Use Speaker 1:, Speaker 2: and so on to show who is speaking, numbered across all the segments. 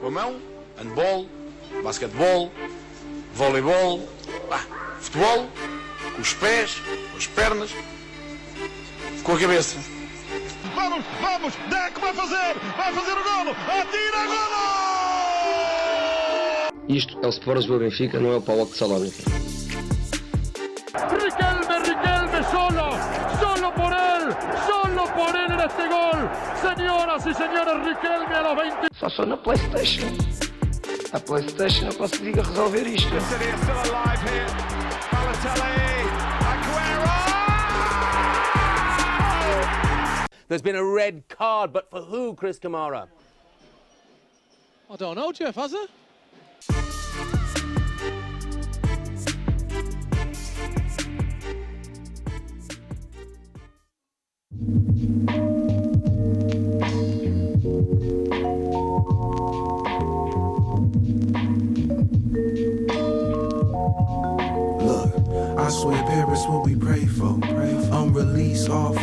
Speaker 1: Com a mão, handball, basquetebol, voleibol, pá, futebol, com os pés, com as pernas, com a cabeça.
Speaker 2: Vamos, vamos, Deco vai fazer, vai fazer o golo, atira golo!
Speaker 3: Isto é o Sport Lisboa Benfica, não é o Paulo de Salónica.
Speaker 4: Riquelme, Riquelme solo, solo por él, solo por este gol. Señoras y señores, Riquelme a los 20.
Speaker 3: Só sou na Playstation. A Playstation eu consigo resolver isto.
Speaker 2: City are still alive here. Balotelli, Aguero!
Speaker 5: There's been a red card, but for who, Chris Kamara?
Speaker 6: I don't know, Jeff, has it?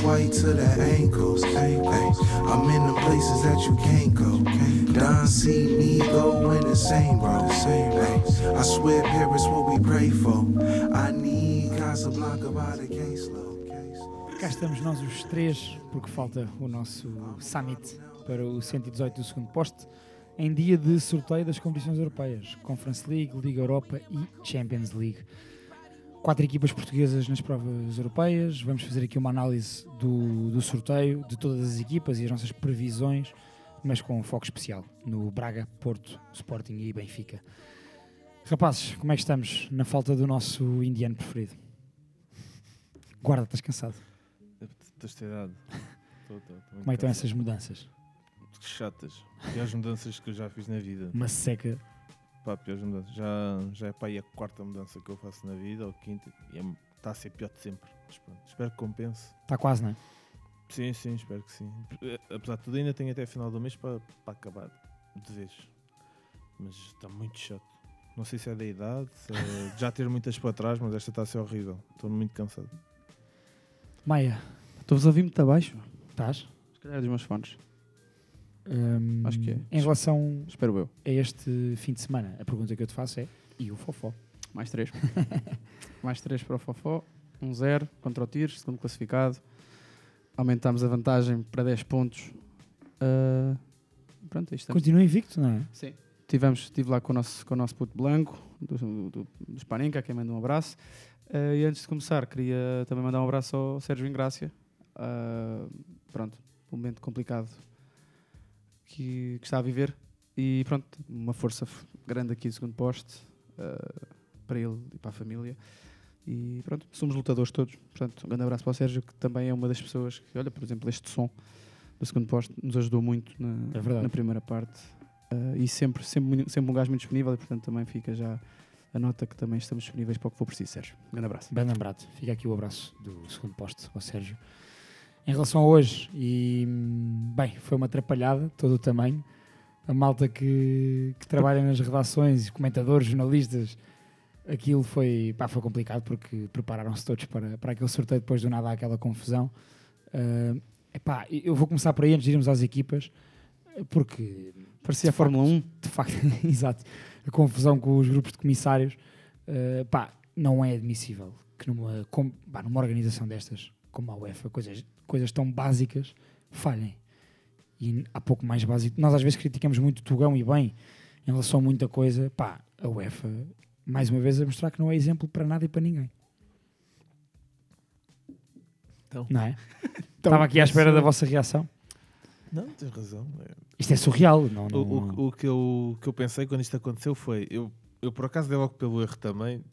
Speaker 7: White to the ankles. I'm in the places that you can't go. Don see me going insane, bro. Ay, I swear Paris what we pray for. I need Casablanca by the caseload.
Speaker 8: Cá estamos nós os três, porque falta o nosso summit para o 118 do segundo poste, em dia de sorteio das competições europeias, Conference League, Liga Europa e Champions League. Quatro equipas portuguesas nas provas europeias, vamos fazer aqui uma análise do, do sorteio, de todas as equipas e as nossas previsões, mas com um foco especial no Braga, Porto, Sporting e Benfica. Rapazes, como é que estamos na falta do nosso indiano preferido? Guarda, estás cansado?
Speaker 9: Ter idade. Tô, tô, tô muito
Speaker 8: Como é que estão essas mudanças?
Speaker 9: Chatas. Piores mudanças que eu já fiz na vida.
Speaker 8: Uma seca.
Speaker 9: Pá, piores mudanças. Já, já é pá, aí a quarta mudança que eu faço na vida, ou a quinta, e está a ser pior de sempre. Mas pronto, espero que compense.
Speaker 8: Está quase, não é?
Speaker 9: Sim, sim, espero que sim. Apesar de tudo, ainda tenho até a final do mês para, para acabar de vez. Mas está muito chato. Não sei se é da idade, se é já ter muitas para trás, mas esta está a ser horrível. Estou muito cansado.
Speaker 8: Maia,
Speaker 6: Estou-vos a ouvir muito abaixo.
Speaker 8: estás?
Speaker 6: Se calhar é dos meus fones.
Speaker 8: Hum,
Speaker 6: Acho que é.
Speaker 8: Em relação
Speaker 6: Espero eu.
Speaker 8: a este fim de semana, a pergunta que eu te faço é: e o Fofó?
Speaker 6: Mais três. Mais três para o Fofó. Um zero contra o Tires, segundo classificado. Aumentámos a vantagem para 10 pontos. Ah, pronto, aí estamos.
Speaker 8: Continua invicto, não é?
Speaker 6: Sim. Tivemos, estive lá com o nosso, com o nosso puto Blanco, do, do, do a quem manda um abraço. Ah, e antes de começar, queria também mandar um abraço ao Sérgio Ingrácia. Ah, pronto, um momento complicado que, que está a viver. E pronto, uma força grande aqui do segundo poste ah, para ele e para a família. E pronto, somos lutadores todos. Portanto, um grande abraço para o Sérgio, que também é uma das pessoas que, olha, por exemplo, este som do segundo poste nos ajudou muito na,
Speaker 8: É
Speaker 6: na primeira parte. Ah, e sempre, sempre, sempre um gajo muito disponível e, portanto, também fica já a nota que também estamos disponíveis para o que for preciso, Sérgio. Um grande abraço.
Speaker 8: Bem lembrado. Fica aqui o abraço do segundo posto ao Sérgio. Em relação a hoje, e hum, bem, foi uma atrapalhada, todo o tamanho. A malta que, que trabalha nas redações, comentadores, jornalistas, aquilo foi, pá, foi complicado porque prepararam-se todos para, para aquele sorteio depois do nada há aquela confusão. Ah, epá, eu vou começar por aí antes de irmos às equipas, porque
Speaker 6: Parecia a Fórmula 1.
Speaker 8: de facto, exato, a confusão com os grupos de comissários, eh, pá, não é admissível que numa, com- pá, numa organização destas, como a UEFA, coisas, coisas tão básicas falhem. E há pouco mais básico. Nós às vezes criticamos muito o Tugão e bem em relação a muita coisa. Pá, a UEFA, mais uma vez, a mostrar que não é exemplo para nada e para ninguém.
Speaker 9: Então.
Speaker 8: Não é? Estava aqui à espera da vossa reação.
Speaker 9: Não, tens razão.
Speaker 8: Isto é surreal. Não,
Speaker 9: O,
Speaker 8: não,
Speaker 9: o, o que eu, o que eu pensei quando isto aconteceu foi. Eu, eu por acaso dei logo pelo erro também.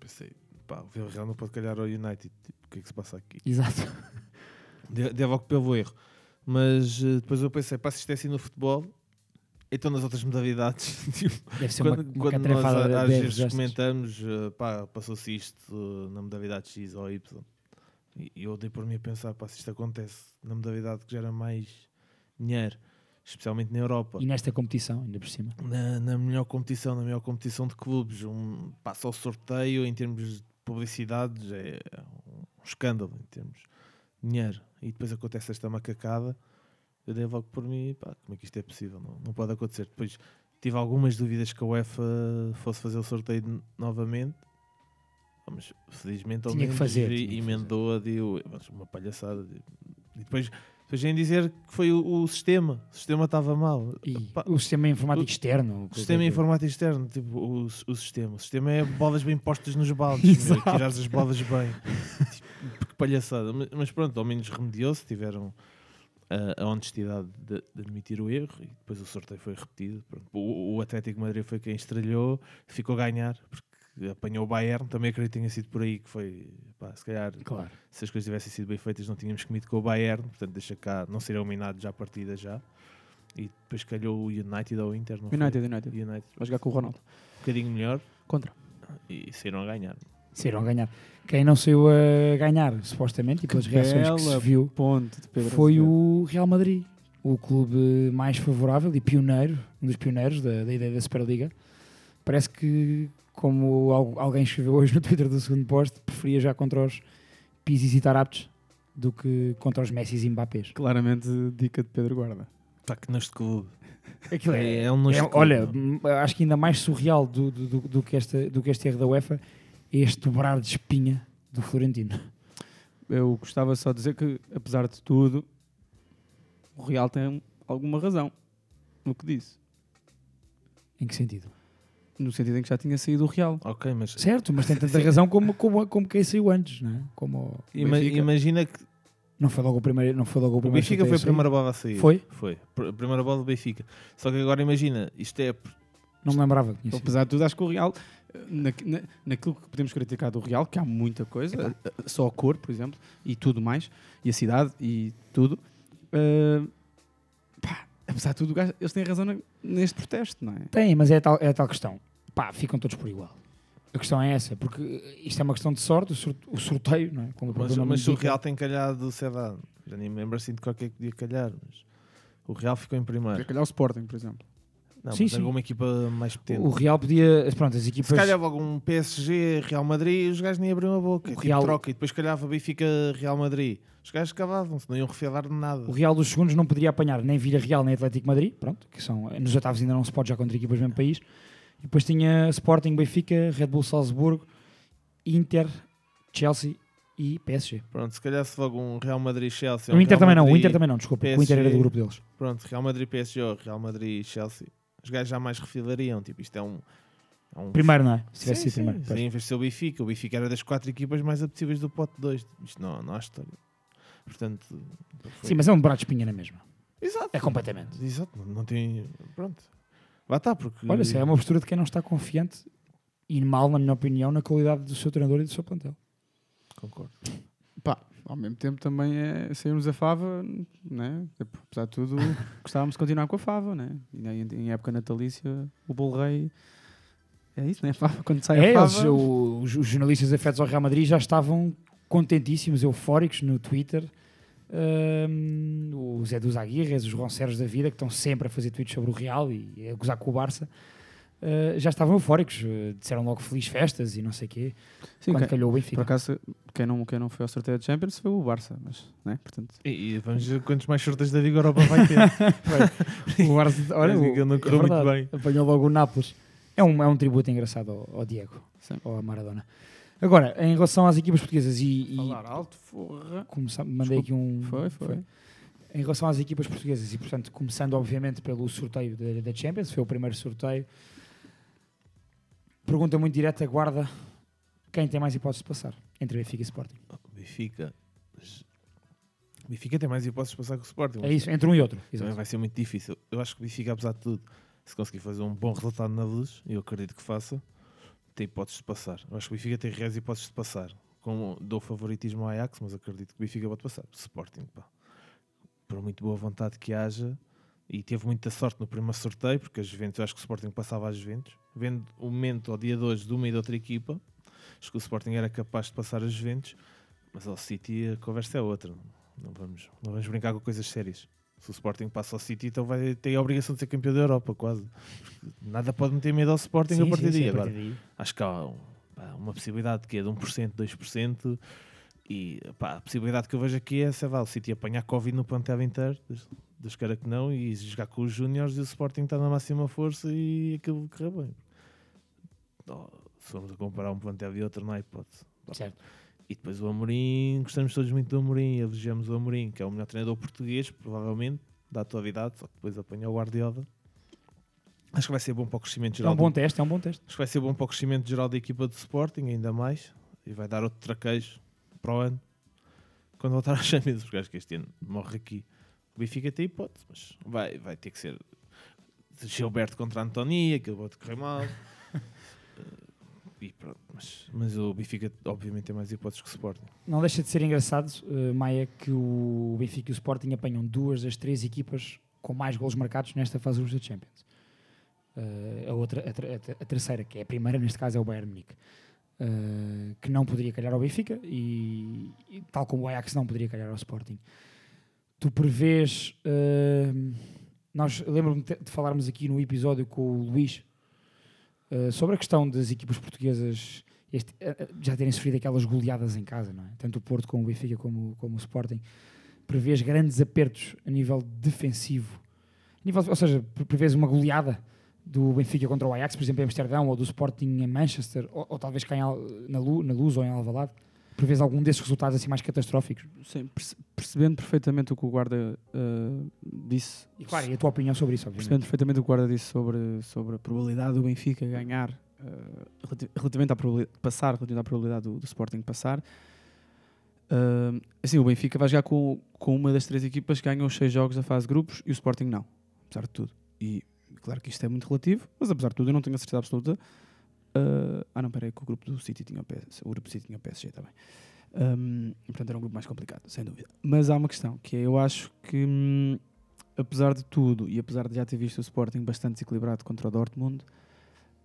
Speaker 9: Pensei, pá, o Villarreal não pode calhar ao United. Tipo, o que é que se passa aqui?
Speaker 8: Exato.
Speaker 9: Dei logo pelo erro. Mas eh, depois eu pensei, pá, se isto é assim no futebol, então nas outras modalidades. tipo,
Speaker 8: Deve ser
Speaker 9: quando
Speaker 8: uma, uma
Speaker 9: quando nós a- às
Speaker 8: de
Speaker 9: vezes
Speaker 8: gestos.
Speaker 9: comentamos, eh, pá, passou-se isto eh, na modalidade X ou Y. E eu dei por mim a pensar, pá, se isto acontece na modalidade que gera mais dinheiro, especialmente na Europa.
Speaker 8: E nesta competição, ainda por cima.
Speaker 9: na, na melhor competição, na melhor competição de clubes, um, passa o sorteio em termos de publicidades, é um escândalo em termos de dinheiro. E depois acontece esta macacada, eu dei logo por mim, pá, como é que isto é possível? Não, não pode acontecer. Depois tive algumas dúvidas que a UEFA fosse fazer o sorteio novamente. Mas felizmente ao menos
Speaker 8: fazer,
Speaker 9: e-
Speaker 8: tinha que
Speaker 9: emendou a de uma palhaçada. E depois, depois vêm dizer que foi o, o sistema. O sistema estava mal. Pá,
Speaker 8: o sistema informático
Speaker 9: o-
Speaker 8: externo.
Speaker 9: o sistema informático externo, tipo, o, o sistema. O sistema é bolas bem postas nos baldes,
Speaker 8: Exato.
Speaker 9: tirar as bolas bem. Tipo, que palhaçada. Mas, mas pronto, ao menos remediou-se, tiveram a, a honestidade de, de admitir o erro e depois o sorteio foi repetido. Pronto. O, o Atlético Madrid foi quem estrelhou, ficou a ganhar, porque apanhou o Bayern. Também acredito que tenha sido por aí que foi, pá, se calhar,
Speaker 8: Claro.
Speaker 9: se as coisas tivessem sido bem feitas, não tínhamos comido com o Bayern, portanto, deixa cá não ser eliminado já a partida já. E depois calhou o United ou o Inter, não foi?
Speaker 6: United, United.
Speaker 9: United.
Speaker 6: Vai jogar com o Ronaldo.
Speaker 9: Um bocadinho melhor
Speaker 6: Contra.
Speaker 9: e saíram a ganhar.
Speaker 8: Saíram a ganhar. Quem não saiu a ganhar, supostamente, e pelas reações que se viu,
Speaker 6: Ponto de Pedro
Speaker 8: foi o Real Madrid. O clube mais favorável e pioneiro, um dos pioneiros da, da ideia da Superliga. Parece que, como al- alguém escreveu hoje no Twitter do segundo posto, preferia já contra os Pisis e Taraptes do que contra os Messi e Mbappés.
Speaker 6: Claramente dica de Pedro Guarda.
Speaker 9: Pá, que de clube.
Speaker 8: Aquilo é,
Speaker 9: É, um
Speaker 8: é-
Speaker 9: clube,
Speaker 8: olha,
Speaker 9: não?
Speaker 8: acho que ainda mais surreal do, do, do, do que esta, do que este erro da UEFA é este dobrar de espinha do Florentino.
Speaker 6: Eu gostava só de dizer que, apesar de tudo, o Real tem alguma razão no que disse.
Speaker 8: Em que sentido?
Speaker 6: No sentido em que já tinha saído o Real.
Speaker 9: Ok, mas
Speaker 8: Certo, mas tem tanta razão como, como, como quem saiu antes, não é? Como o
Speaker 9: ima-
Speaker 6: Benfica.
Speaker 9: imagina que
Speaker 8: não foi logo o primeiro, não foi logo o
Speaker 9: o
Speaker 8: primeiro
Speaker 9: Benfica foi a primeira bola a sair.
Speaker 8: Foi?
Speaker 9: Foi. A primeira bola do Benfica. Só que agora imagina, isto é.
Speaker 8: Não me lembrava tinha sido.
Speaker 6: Apesar de tudo, acho que o Real, na, na- naquilo que podemos criticar do Real, que há muita coisa, eh, só a cor, por exemplo, e tudo mais, e a cidade e tudo, eh, pá, apesar de tudo, o gajo- eles têm razão neste protesto, não é?
Speaker 8: Tem, mas é a tal, é a tal questão. Pá, ficam todos por igual. A questão é essa, porque isto é uma questão de sorte, o, sor- o sorteio, não é? Como
Speaker 9: Mas, mas se o. Real tem calhado, sei lá, já nem me lembro assim de qualquer que podia calhar. Mas o Real ficou em primeiro.
Speaker 6: Podia calhar o Sporting, por exemplo.
Speaker 9: Não,
Speaker 8: Sim,
Speaker 9: mas
Speaker 8: sim.
Speaker 9: alguma equipa mais potente.
Speaker 8: O Real podia. Pronto, as equipas.
Speaker 9: Se calhava algum PSG, Real Madrid, os gajos nem abriam a boca.
Speaker 8: O
Speaker 9: tipo
Speaker 8: Real-
Speaker 9: troca. E depois calhava Benfica, Real Madrid. Os gajos cavavam-se, não iam refilar de nada.
Speaker 8: O Real dos segundos não poderia apanhar nem Vila Real nem Atlético Madrid, pronto, que são nos oitavos ainda não se pode já contra equipas do mesmo país. E depois tinha Sporting, Benfica, Red Bull Salzburgo, Inter, Chelsea e PSG.
Speaker 9: Pronto, se calhar se logo um Real Madrid, Chelsea.
Speaker 8: o Inter
Speaker 9: Real
Speaker 8: também não, o
Speaker 9: Madrid,
Speaker 8: Inter também não, desculpa, o Inter era do
Speaker 9: PSG.
Speaker 8: grupo deles.
Speaker 9: Pronto, Real Madrid, PSG, ou Real Madrid, Chelsea. Os gajos já mais refilariam. Tipo, isto é um. é um
Speaker 8: Primeiro, não é? Se tivesse
Speaker 9: Sim,
Speaker 8: sido primeiro.
Speaker 9: sim,
Speaker 8: pois.
Speaker 9: sim, em vez de ser o Benfica. O Benfica era das quatro equipas mais apetecíveis do pote 2. Isto não, não há história. Portanto.
Speaker 8: Sim, mas é um de espinha na mesma.
Speaker 9: Exato.
Speaker 8: É completamente.
Speaker 9: Exato, não tem. Pronto. Lá está, porque.
Speaker 8: Olha, se é uma postura de quem não está confiante e mal, na minha opinião, na qualidade do seu treinador e do seu plantel.
Speaker 9: Concordo.
Speaker 6: Pá, ao mesmo tempo também é sairmos a Fava, né? Apesar de tudo, gostávamos de continuar com a Fava, né? E em, época natalícia, o Bolo Rei. É isso, né? Fava, quando sai
Speaker 8: É,
Speaker 6: a
Speaker 8: eles,
Speaker 6: Fava.
Speaker 8: o- os, os jornalistas afetos ao Real Madrid já estavam contentíssimos, eufóricos no Twitter. Ahm, o Zé dos Aguirres, os Ronceros da vida, que estão sempre a fazer tweets sobre o Real e a gozar com o Barça, ah, já estavam eufóricos. ah, disseram logo feliz festas e não sei o quê.
Speaker 6: Sim,
Speaker 8: quando
Speaker 6: quem-
Speaker 8: calhou o
Speaker 6: por
Speaker 8: Benfica.
Speaker 6: acaso, quem não, quem não foi ao sorteio de Champions foi o Barça, mas, né? Portanto,
Speaker 9: E, e vamos ver quantos mais sorteios da Liga Europa vai ter.
Speaker 8: o Barça, olha, o-
Speaker 9: não
Speaker 8: é
Speaker 9: correu muito
Speaker 8: verdade,
Speaker 9: bem.
Speaker 8: Apanhou logo o Nápoles. É um, é um tributo engraçado ao, ao Diego,
Speaker 6: Sim.
Speaker 8: ou ao Maradona. Agora, em relação às equipas portuguesas e, e
Speaker 6: falar alto, forra.
Speaker 8: começar, mandei aqui um.
Speaker 6: Foi, foi.
Speaker 8: Em relação às equipas portuguesas, e portanto, começando obviamente pelo sorteio da, da Champions, foi o primeiro sorteio. Pergunta muito direta: guarda quem tem mais hipóteses de passar entre Benfica e Sporting?
Speaker 9: Benfica. Benfica tem mais hipóteses de passar com o Sporting.
Speaker 8: É isso, entre um e outro.
Speaker 9: Também
Speaker 8: Exato.
Speaker 9: vai ser muito difícil. Eu acho que o Benfica, apesar de tudo, se conseguir fazer um bom resultado na luz, e eu acredito que faça, tem hipóteses de passar. Eu acho que o Benfica tem reais hipóteses de passar. Com, dou favoritismo ao Ajax, mas acredito que o Benfica pode passar. Sporting, pá. Por muito boa vontade que haja, e teve muita sorte no primeiro sorteio, porque a Juventus, acho que o Sporting passava às Juventus. Vendo o momento ao dia de hoje de uma e de outra equipa, acho que o Sporting era capaz de passar as Juventus, mas ao City a conversa é outra. Não vamos, não vamos brincar com coisas sérias. Se o Sporting passa ao City, então vai ter a obrigação de ser campeão da Europa, quase. Nada pode meter medo ao Sporting
Speaker 8: Sim,
Speaker 9: a partir daí. Agora,
Speaker 8: daí.
Speaker 9: acho que há um- uma possibilidade que é de 1%, 2%. E pá, a possibilidade que eu vejo aqui é, sei lá, o City apanhar Covid no plantel inteiro. Deus queira que não, e jogar com os Júniors e o Sporting está na máxima força e aquilo correu bem. Oh, se formos a comparar um plantel e outro, não há hipótese.
Speaker 8: Certo.
Speaker 9: E depois o Amorim, gostamos todos muito do Amorim, elogiamos o Amorim, que é o melhor treinador português, provavelmente, da atualidade, só que depois apanha o Guardiola. Acho que vai ser bom para o crescimento
Speaker 8: É
Speaker 9: geral.
Speaker 8: um bom
Speaker 9: do-
Speaker 8: teste, é um bom teste.
Speaker 9: Acho que vai ser bom para o crescimento geral da equipa do Sporting, ainda mais. E vai dar outro traquejo para o ano. Quando voltar às Champions, porque acho que este ano morre aqui. O Benfica tem hipótese, mas vai, vai ter que ser Gilberto contra a Antonia, aquilo pode correr mal. E pronto, mas, mas o Benfica obviamente tem mais hipóteses que o Sporting.
Speaker 8: Não deixa de ser engraçado, eh, Maia, que o Benfica e o Sporting apanham duas das três equipas com mais golos marcados nesta fase dos Champions. Eh, a, outra, a, a ter- a terceira, que é a primeira, neste caso, é o Bayern Munique. Eh, que não poderia calhar ao Benfica e, e tal como o Ajax não poderia calhar ao Sporting. Tu prevês... eh, nós lembro-me de falarmos aqui no episódio com o Luís eh, sobre a questão das equipas portuguesas este- eh, já terem sofrido aquelas goleadas em casa, não é? Tanto o Porto como o Benfica como, como o Sporting. Prevês grandes apertos a nível defensivo. A nível, ou seja, pre- prevês uma goleada do Benfica contra o Ajax, por exemplo, em Amsterdão, ou do Sporting em Manchester, ou, ou talvez cá em na, Lu, na Luz ou em Alvalade. Prevês algum desses resultados assim mais catastróficos?
Speaker 6: Sim, perce- percebendo perfeitamente o que o guarda eh, disse.
Speaker 8: E claro, e a tua opinião sobre isso,
Speaker 6: Percebendo
Speaker 8: obviamente.
Speaker 6: perfeitamente o que o guarda disse sobre, sobre a probabilidade do Benfica ganhar, relati- relativamente à probabilidade passar, relativamente à probabilidade do, do Sporting passar. eh, assim, o Benfica vai jogar com, com uma das três equipas que ganham os seis jogos da fase de grupos e o Sporting não, apesar de tudo. E claro que isto é muito relativo, mas apesar de tudo eu não tenho a certeza absoluta. Eh, ah, não, peraí, que o grupo do City tinha o PSG, o grupo do City tinha o PSG também. Um, portanto, era um grupo mais complicado, sem dúvida. Mas há uma questão, que é, eu acho que, hum, apesar de tudo, e apesar de já ter visto o Sporting bastante desequilibrado contra o Dortmund,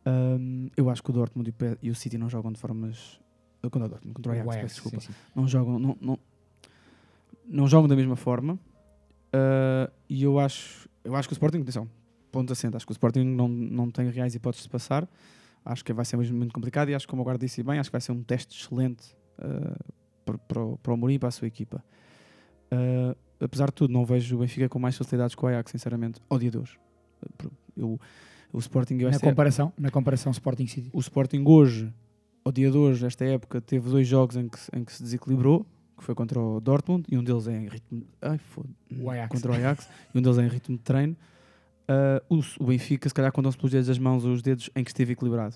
Speaker 6: hum, eu acho que o Dortmund e o P- e o City não jogam de formas... uh, Contra o Dortmund, contra o Ajax,
Speaker 8: O Ajax,
Speaker 6: peço desculpa.
Speaker 8: sim, sim.
Speaker 6: Não jogam, não, não, não jogam da mesma forma. uh, e eu acho, eu acho que o Sporting, atenção, ponto assente, acho que o Sporting não, não tem reais hipóteses de passar. Acho que vai ser mesmo muito complicado e acho que, como agora disse bem, acho que vai ser um teste excelente uh, para, para, o- para o Mourinho e para a sua equipa. Uh, apesar de tudo, não vejo o Benfica com mais facilidades que o Ajax, sinceramente, odiadores. Uh, Eu, o Sporting eu
Speaker 8: Na comparação, na comparação Sporting City.
Speaker 6: o Sporting hoje, ao dia de hoje, esta época, teve dois jogos em que, se- em que se desequilibrou, que foi contra o Dortmund, e um deles é em ritmo... Ai, foda. Contra o Ajax, e um deles é em ritmo de treino. Ah, o, Benfica, se calhar, contam-se pelos dedos das mãos os dedos em que esteve equilibrado.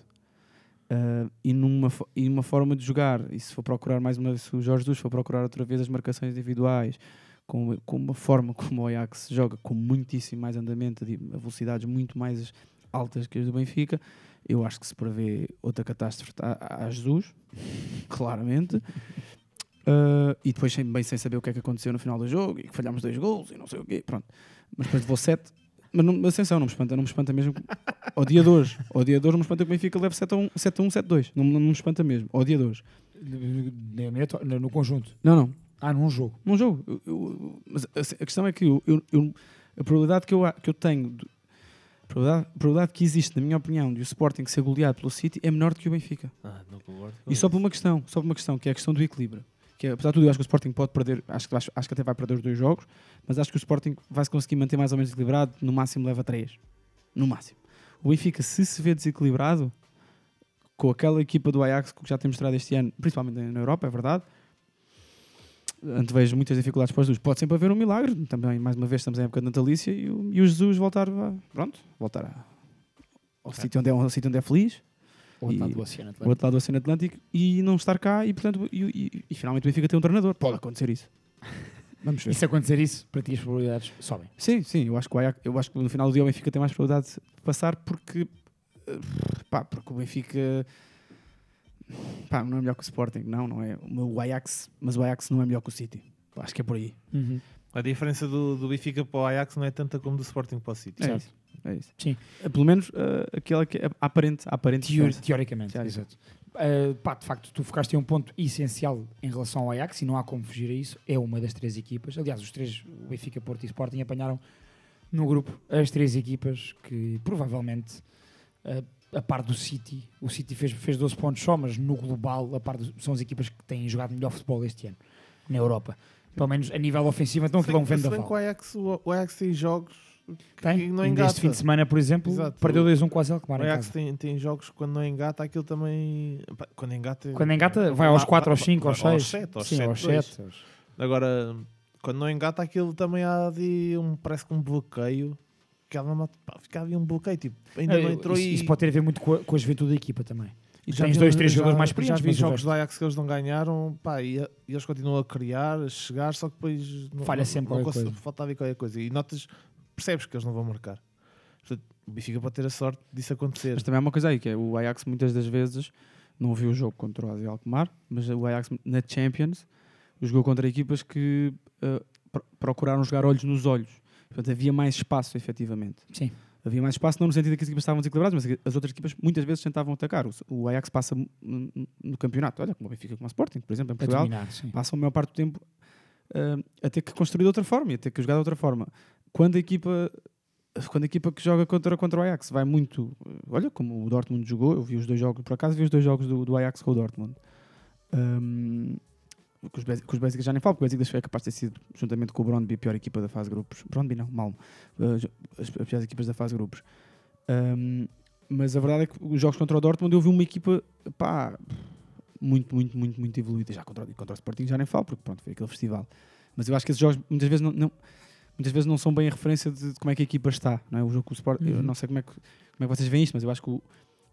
Speaker 6: Ah, e, numa, e uma forma de jogar, e se for procurar mais uma vez, o Jorge Jesus for procurar outra vez as marcações individuais, com, com uma forma como o Ajax joga, com muitíssimo mais andamento, de velocidades muito mais altas que as do Benfica, eu acho que se prevê outra catástrofe a, a Jesus, claramente. Uh, e depois bem sem saber o que é que aconteceu no final do jogo e que falhámos dois gols e não sei o quê, pronto. Mas depois levou sete. Mas não, mas atenção, não me espanta, não me espanta mesmo. Ao dia de hoje, ao dia de hoje, não me espanta que o Benfica leve 7 a 1, 7 a 1, 7 a 2. Não, não me espanta mesmo, ao dia de hoje.
Speaker 8: No, conjunto.
Speaker 6: Não, não,
Speaker 8: Ah, num jogo.
Speaker 6: num jogo. Eu- eu- mas a, questão é que eu, eu- eu- a probabilidade que eu, que eu tenho, de- a probabilidade, a probabilidade que existe, na minha opinião, de o Sporting ser goleado pelo City é menor do que o Benfica.
Speaker 9: Ah, não concordo.
Speaker 6: E só por uma questão, só por uma questão, que é a questão do equilíbrio. Que é, apesar de tudo, eu acho que o Sporting pode perder, acho que, acho, acho que até vai perder os dois jogos, mas acho que o Sporting vai se conseguir manter mais ou menos equilibrado, no máximo leva três. No máximo. O Benfica, se se vê desequilibrado, com aquela equipa do Ajax que já tem mostrado este ano, principalmente na Europa, é verdade, antevejo muitas dificuldades para os dois. Pode sempre haver um milagre, também, mais uma vez, estamos em época de natalícia e o, e o Jesus voltar, a, pronto, voltar a- ao sítio onde, é, ao sítio onde é feliz
Speaker 8: O outro lado do Oceano
Speaker 6: o
Speaker 8: Atlântico.
Speaker 6: outro lado do Oceano Atlântico e não estar cá e, portanto, e, e- e finalmente o Benfica tem um treinador. Pode acontecer isso. Vamos ver.
Speaker 8: E se acontecer isso, para ti as probabilidades sobem.
Speaker 6: Sim, sim, eu acho, que o Ajax- eu acho que no final do dia o Benfica tem mais probabilidade de passar porque, eh, pá, porque o Benfica pá, não é melhor que o Sporting, não, não é. O Ajax, mas o Ajax não é melhor que o City. Acho que é por aí.
Speaker 9: A diferença do, do Benfica para o Ajax não é tanta como do Sporting para o City.
Speaker 6: É
Speaker 8: Certo.
Speaker 6: isso. É isso.
Speaker 8: Sim.
Speaker 6: Eh, Pelo menos eh, aquela que é aparente, aparente
Speaker 8: Teori-
Speaker 6: diferença.
Speaker 8: teoricamente,
Speaker 6: Teoricamente.
Speaker 8: exato. Uh, pá, de facto, tu focaste em um ponto essencial em relação ao Ajax e não há como fugir a isso. É uma das três equipas. Aliás, os três, o Benfica, Porto e Sporting, apanharam no grupo as três equipas que provavelmente, uh, a par do City, o City fez, fez 12 pontos só, mas no global, a par do- são as equipas que têm jogado melhor futebol este ano na Europa. Pelo menos a nível ofensivo, então aquilo é um
Speaker 9: Se
Speaker 8: vendaval.
Speaker 9: o Ajax, o Ajax tem jogos que
Speaker 8: Tem?
Speaker 9: não engata.
Speaker 8: este fim de semana, por exemplo,
Speaker 9: Exato.
Speaker 8: perdeu 2-1 com o Azel
Speaker 9: O Ajax tem, tem jogos que quando não engata, aquilo também. Quando engata.
Speaker 8: Quando engata, vai aos 4, aos 5, aos
Speaker 9: vai
Speaker 8: 6.
Speaker 9: Aos 7, aos
Speaker 8: Sim,
Speaker 9: 7,
Speaker 8: aos
Speaker 9: dois.
Speaker 8: 7.
Speaker 9: Agora, quando não engata, aquilo também há de um. Parece que um bloqueio. Que ela não- pá, fica ali um bloqueio. Tipo, ainda não entrou
Speaker 8: É, isso,
Speaker 9: e.
Speaker 8: isso pode ter a ver muito com a, com a juventude da equipa também.
Speaker 9: E
Speaker 8: Tens
Speaker 9: vi-
Speaker 8: dois, três
Speaker 9: já-
Speaker 8: jogadores mais
Speaker 9: Já
Speaker 8: experientes,
Speaker 9: vi
Speaker 8: mas o
Speaker 9: jogos do Ajax que eles não ganharam, pá, e, e eles continuam a criar, a chegar, só que depois não,
Speaker 8: Falha
Speaker 9: não-
Speaker 8: sempre
Speaker 9: não
Speaker 8: qualquer
Speaker 9: cons-
Speaker 8: coisa.
Speaker 9: Falta ali qualquer coisa. E notas, percebes que eles não vão marcar. Portanto, o Benfica pode ter a sorte disso acontecer.
Speaker 6: Mas também há uma coisa aí, que é o Ajax muitas das vezes não viu o jogo contra o Azi Alkmaar, mas o Ajax na Champions jogou contra equipas que pro- procuraram jogar olhos nos olhos. Portanto, havia mais espaço, efetivamente.
Speaker 8: Sim.
Speaker 6: Havia mais espaço, não no sentido que as equipas estavam desequilibradas, mas as outras equipas muitas vezes tentavam atacar. O, Ajax passa no, campeonato, olha, como o Benfica, como o Sporting, por exemplo, em Portugal,
Speaker 8: dominar, sim.
Speaker 6: passam a maior parte do tempo eh, a ter que construir de outra forma e a ter que jogar de outra forma. Quando a equipa, quando a equipa que joga contra, contra o Ajax vai muito, olha como o Dortmund jogou, eu vi os dois jogos, por acaso vi os dois jogos do, do Ajax com o Dortmund. Ahm, com os, Bélgicas já nem falo, porque o Bélgicas é capaz de ter sido, juntamente com o Brondby, a pior equipa da fase grupos. Brondby não, Malmo. Ju- as, as piores equipas da fase grupos. Ahm, mas a verdade é que os jogos contra o Dortmund eu vi uma equipa, pá, muito, muito, muito, muito evoluída. Já contra, o- contra o Sporting já nem falo, porque pronto, foi aquele festival. Mas eu acho que esses jogos muitas vezes não, não- muitas vezes não são bem a referência de, de como é que a equipa está. Não é? O jogo com o Sport, eu
Speaker 8: Uhum.
Speaker 6: não sei como é, que, como é que vocês veem isto, mas eu acho que o,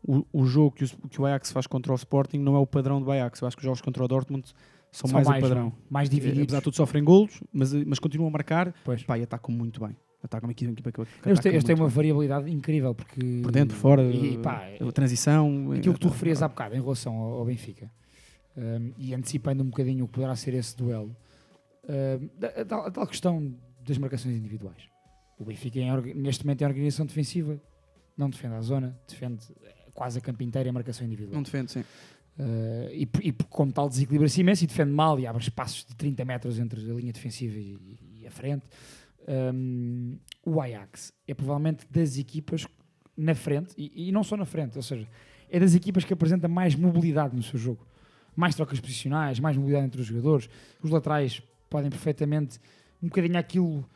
Speaker 6: o, o jogo que o, que o Ajax faz contra o Sporting não é o padrão do Ajax. Eu acho que os jogos contra o Dortmund são,
Speaker 8: São
Speaker 6: mais,
Speaker 8: mais,
Speaker 6: o padrão.
Speaker 8: mais divididos.
Speaker 6: Apesar de tudo sofrem golos, mas, mas continuam a marcar
Speaker 8: Pois.
Speaker 6: pá, e atacam muito bem. Atacam uma equipa, que,
Speaker 8: Eles
Speaker 6: ataca
Speaker 8: têm, eles têm uma variabilidade incrível porque
Speaker 6: por dentro, por fora,
Speaker 8: e, pá,
Speaker 6: a transição.
Speaker 8: aquilo que tu
Speaker 6: eh,
Speaker 8: referias há bocado em relação ao, ao Benfica um, e antecipando um bocadinho o que poderá ser esse duelo, um, da- a, tal, a tal questão das marcações individuais. O Benfica em neste momento é organização defensiva, não defende a zona, defende quase a campo inteiro em marcação individual.
Speaker 6: Não defende, sim.
Speaker 8: Uh, e, e como tal desequilibra-se imenso e defende mal e abre espaços de 30 metros entre a linha defensiva e, e a frente. Um, o Ajax é provavelmente das equipas na frente, e, e não só na frente, ou seja, é das equipas que apresenta mais mobilidade no seu jogo. Mais trocas posicionais, mais mobilidade entre os jogadores. Os laterais podem perfeitamente, um bocadinho aquilo,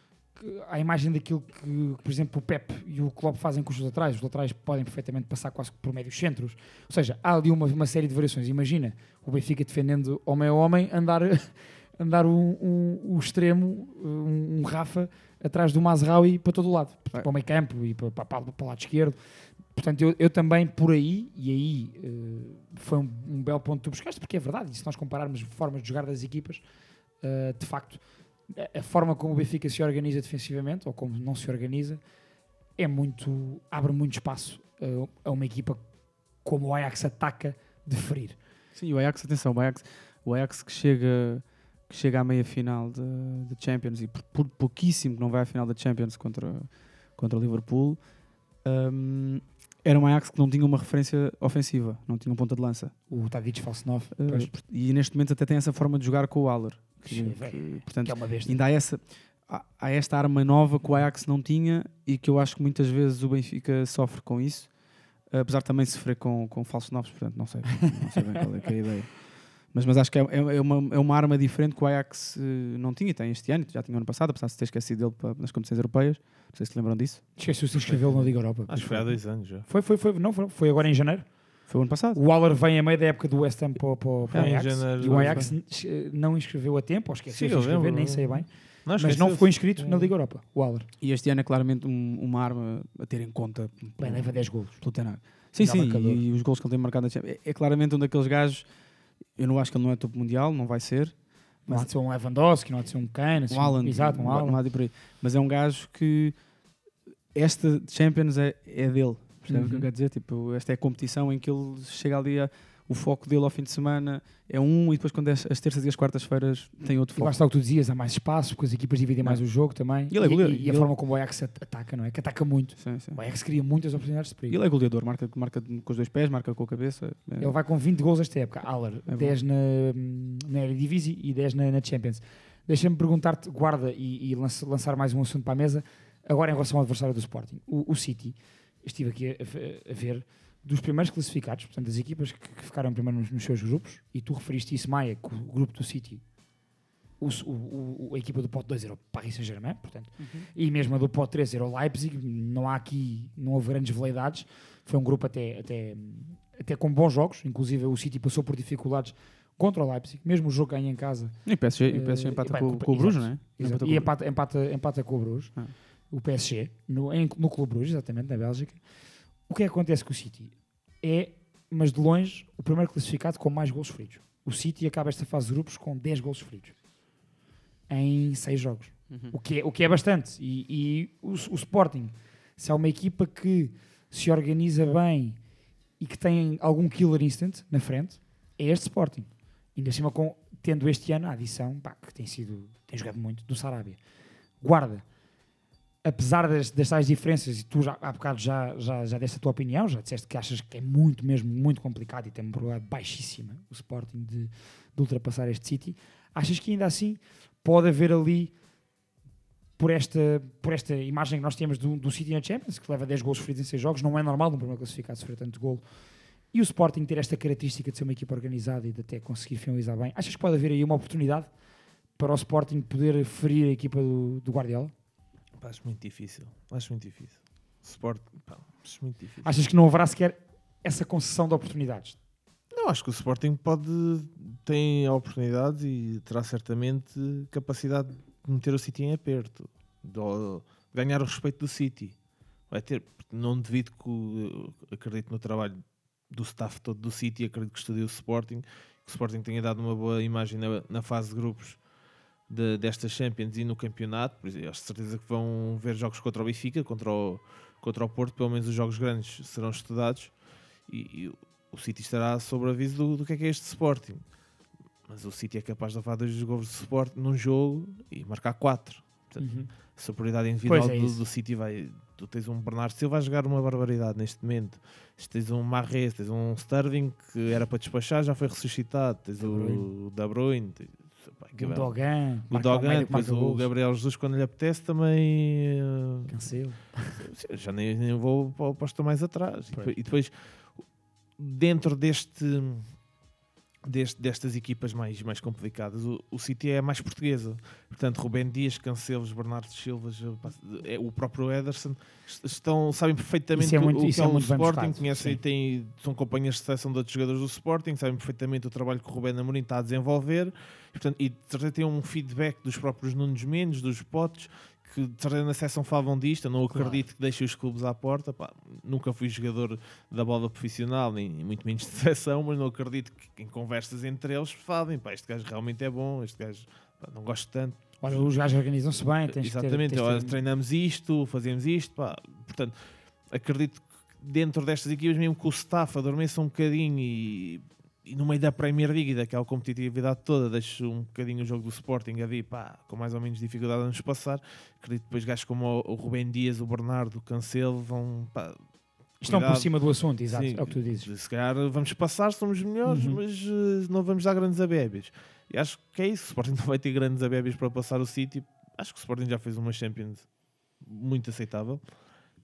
Speaker 8: à imagem daquilo que, por exemplo, o Pep e o Klopp fazem com os laterais. Os laterais podem perfeitamente passar quase por médios centros. Ou seja, há ali uma, uma série de variações. Imagina o Benfica defendendo homem a homem, andar, andar um, um, um extremo, um, Rafa, atrás do Mazraoui para todo o lado,
Speaker 6: Vai.
Speaker 8: para o meio campo e para, para, para o lado esquerdo. Portanto, eu, eu também por aí, e aí eh, foi um, belo ponto que tu buscaste, porque é verdade, e se nós compararmos formas de jogar das equipas, eh, de facto, a, forma como o Benfica se organiza defensivamente, ou como não se organiza, é muito, abre muito espaço eh, a uma equipa como o Ajax ataca de ferir.
Speaker 6: Sim, o Ajax, atenção, o Ajax, o Ajax que chega que chega à meia final de, de Champions e por, por pouquíssimo que não vai à final da Champions contra, contra o Liverpool, hum, era um Ajax que não tinha uma referência ofensiva, não tinha um ponta de lança.
Speaker 8: O Tadic Falsenov,
Speaker 6: Uh, por- e neste momento até tem essa forma de jogar com o Haller. Que,
Speaker 8: Sim,
Speaker 6: que,
Speaker 8: que
Speaker 6: portanto,
Speaker 8: é uma besta.
Speaker 6: ainda há essa há, há esta arma nova que o Ajax não tinha e que eu acho que muitas vezes o Benfica sofre com isso, apesar de também sofrer com, com falsos novos, portanto não sei, não sei bem qual é, que é a ideia. Mas, mas acho que é, é- é uma, é uma arma diferente que o Ajax eh, não tinha, e tem este ano, já tinha ano passado, apesar de ter esquecido dele para- nas competições europeias. Não sei se se lembram disso.
Speaker 8: Esqueceu-se de inscrevê-lo na Liga Europa.
Speaker 9: Acho que foi há dois anos já.
Speaker 8: Foi, foi, foi, não, foi, foi agora em janeiro.
Speaker 6: Foi o ano passado.
Speaker 8: O Waller vem a meio da época do West Ham para, para, para o
Speaker 9: É,
Speaker 8: Ajax
Speaker 9: janeiro,
Speaker 8: e o
Speaker 9: não
Speaker 8: Ajax não inscreveu a tempo, ou esqueceu de inscrever,
Speaker 9: lembro.
Speaker 8: nem sei bem.
Speaker 9: Não,
Speaker 8: mas não ficou inscrito na Liga Europa, o Waller.
Speaker 6: E este ano é claramente um- uma arma a ter em conta
Speaker 8: Bem, leva 10 golos.
Speaker 6: pelo Tenar. Sim, sim,
Speaker 8: marcador.
Speaker 6: e, os gols que ele tem marcado na Champions. É, é claramente um daqueles gajos. Eu não acho que ele não é topo mundial, não vai ser.
Speaker 8: Não
Speaker 6: Mas-
Speaker 8: há de ser um Lewandowski, não há de ser um Kane, assim,
Speaker 6: um Haaland,
Speaker 8: exato, um
Speaker 6: não,
Speaker 8: Haaland.
Speaker 6: não há de por aí. Mas é um gajo que esta Champions é, é dele. Percebe o que eu
Speaker 8: Uhum.
Speaker 6: quero dizer? Tipo, esta é a competição em que ele chega ali a, o foco dele ao fim de semana é um e depois quando é as as terças e as quartas-feiras tem outro
Speaker 8: E
Speaker 6: foco.
Speaker 8: está o que tu dizias, há mais espaço, porque as equipas dividem mais o jogo também.
Speaker 6: E ele é goleiro,
Speaker 8: e, e a
Speaker 6: ele-
Speaker 8: forma como o Ajax at- ataca, não é? Que ataca muito.
Speaker 6: Sim, sim.
Speaker 8: O Ajax cria muitas oportunidades de
Speaker 6: E
Speaker 8: perigo.
Speaker 6: ele é goleador, marca, marca com os dois pés, marca com a cabeça. É-
Speaker 8: Ele vai com 20 gols esta época. Haller,
Speaker 6: É bom.
Speaker 8: 10 na, na Eredivisie e 10 na, na Champions. Deixa-me perguntar-te, guarda, e, e lança- lançar mais um assunto para a mesa, agora em relação ao adversário do Sporting. O, o City, estive aqui a, a- a ver, dos primeiros classificados, portanto, das equipas que, que ficaram primeiro nos, nos seus grupos, e tu referiste isso, Maia, que o grupo do City o, o- o- a equipa do pote 2 era o Paris Saint-Germain, portanto, e mesmo a do pote 3 era o Leipzig. Não há aqui, não houve grandes veleidades. Foi um grupo até, até, até com bons jogos, inclusive o City passou por dificuldades contra o Leipzig, mesmo o jogo ganha em casa.
Speaker 6: E o PSG, e o PSG
Speaker 8: Eh,
Speaker 6: empata
Speaker 8: bem,
Speaker 6: com,
Speaker 8: com-
Speaker 6: com o Bruges, não é?
Speaker 8: Exato.
Speaker 6: Empata
Speaker 8: E empata, empata, empata com o Bruges,
Speaker 6: Ah.
Speaker 8: O PSG, no, em- no Clube Bruges, exatamente, na Bélgica. O que é que acontece com o City? É, mas de longe, o primeiro classificado com mais gols sofridos. O City acaba esta fase de grupos com 10 gols sofridos em 6 jogos.
Speaker 6: Uhum.
Speaker 8: O, que é, o que é bastante. E, e o, o Sporting, se é uma equipa que se organiza bem e que tem algum killer instant na frente, é este Sporting. Ainda acima com, tendo este ano a adição, pá, que tem sido, tem jogado muito, do Sarabia. Guarda, apesar das, das tais diferenças, e tu já, há bocado já, já, já deste a tua opinião, já disseste que achas que é muito, mesmo, muito complicado e tem uma probabilidade baixíssima o Sporting de, de ultrapassar este City, achas que ainda assim pode haver ali, por esta, por esta imagem que nós temos do, do City na Champions, que leva 10 gols sofridos em 6 jogos, não é normal um primeiro classificado sofrer tanto golo, e o Sporting ter esta característica de ser uma equipa organizada e de até conseguir finalizar bem, achas que pode haver aí uma oportunidade para o Sporting poder ferir a equipa do, do Guardiola?
Speaker 9: Pá, acho muito difícil. Acho muito difícil. Sport, pá, acho muito difícil.
Speaker 8: Achas que não haverá sequer essa concessão de oportunidades?
Speaker 9: Não, acho que o Sporting pode tem oportunidades e terá certamente capacidade de meter o City em aperto, de ganhar o respeito do City. Vai ter, não devido que acredito no trabalho do staff todo do City, acredito que estudie o Sporting, que o Sporting tenha dado uma boa imagem na, na fase de grupos de, destas Champions e no campeonato. Por exemplo, acho de certeza que vão ver jogos contra o Benfica, contra o, contra o Porto, pelo menos os jogos grandes serão estudados e, e o City estará sob aviso do, do que é que é este Sporting. Mas o City é capaz de levar dois gols de Sporting num jogo e marcar quatro. Portanto, a superioridade individual
Speaker 8: é
Speaker 9: do, do City vai. Tu tens um Bernardo Silva a jogar uma barbaridade neste momento. Tens um Marres, tens um Sterling que era para despachar, já foi ressuscitado. Tens o De Bruyne, tens,
Speaker 8: O. Dogan,
Speaker 9: o Dogan, depois o. Gabriel Jesus quando lhe apetece também. eh,
Speaker 8: Cancelo.
Speaker 9: já nem, nem vou para, que estão mais atrás. E
Speaker 8: Pois.
Speaker 9: depois, e depois, dentro deste, deste- destas equipas mais, mais complicadas, o, o City é a mais portuguesa. Portanto, Rubén Dias, Cancelos, Bernardo Silva, é, o próprio Ederson, est- estão, sabem perfeitamente
Speaker 8: é
Speaker 9: o-
Speaker 8: muito-
Speaker 9: o, que é,
Speaker 8: é
Speaker 9: o Sporting, conhecem, têm, são companhias de seleção de outros jogadores do Sporting, sabem perfeitamente o trabalho que o Rubén Amorim está a desenvolver. Portanto, e de certeza têm um feedback dos próprios Nunes Mendes, dos Potes, que de certeza na sessão falavam disto. Eu não acredito que deixem os clubes à porta. Pá, nunca fui jogador da bola profissional, nem muito menos de seleção, mas não acredito que em conversas entre eles falem. Pá, este gajo realmente é bom, este gajo pá, não gosto tanto.
Speaker 8: Olha, os gajos organizam-se bem, tens
Speaker 9: Exatamente,
Speaker 8: que ter, tens ter-
Speaker 9: treinamos isto, fazemos isto. Pá. Portanto, acredito que dentro destas equipas, mesmo que o staff adormeça um bocadinho e, e no meio da Premier League e daquela competitividade toda, deixe um bocadinho o jogo do Sporting ali, pá, com mais ou menos dificuldade a nos passar. Acredito depois gajos como o, Rubem Dias, o Bernardo, o Cancelo vão. Pá,
Speaker 8: Estão por
Speaker 9: cuidado.
Speaker 8: cima do assunto, exato,
Speaker 9: Sim,
Speaker 8: é o que tu dizes.
Speaker 9: Se calhar vamos passar, somos melhores,
Speaker 8: Uhum.
Speaker 9: mas eh, não vamos dar grandes abébias. E acho que é isso. O Sporting não vai ter grandes abébias para passar o City. Acho que o Sporting já fez uma Champions muito aceitável.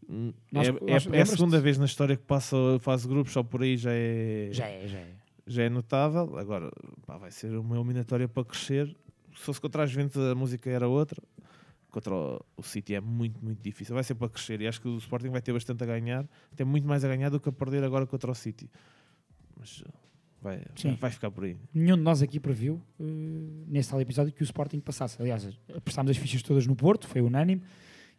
Speaker 9: Hum,
Speaker 8: Nós-
Speaker 9: é,
Speaker 8: nós-
Speaker 9: é- é a segunda vez na história que passa a fase de grupos, só por aí já é,
Speaker 8: Já é, já é.
Speaker 9: Já é notável. Agora pá, vai ser uma eliminatória para crescer. Se fosse contra as Juventus a música era outra. Contra o, o City é muito, muito difícil. Vai ser para crescer e acho que o Sporting vai ter bastante a ganhar. Tem muito mais a ganhar do que a perder agora contra o City. Mas uh, vai,
Speaker 8: Sim.
Speaker 9: vai ficar por aí.
Speaker 8: Nenhum de nós aqui previu, eh, nesse tal episódio, que o Sporting passasse. Aliás, apostámos as fichas todas no Porto, foi unânime,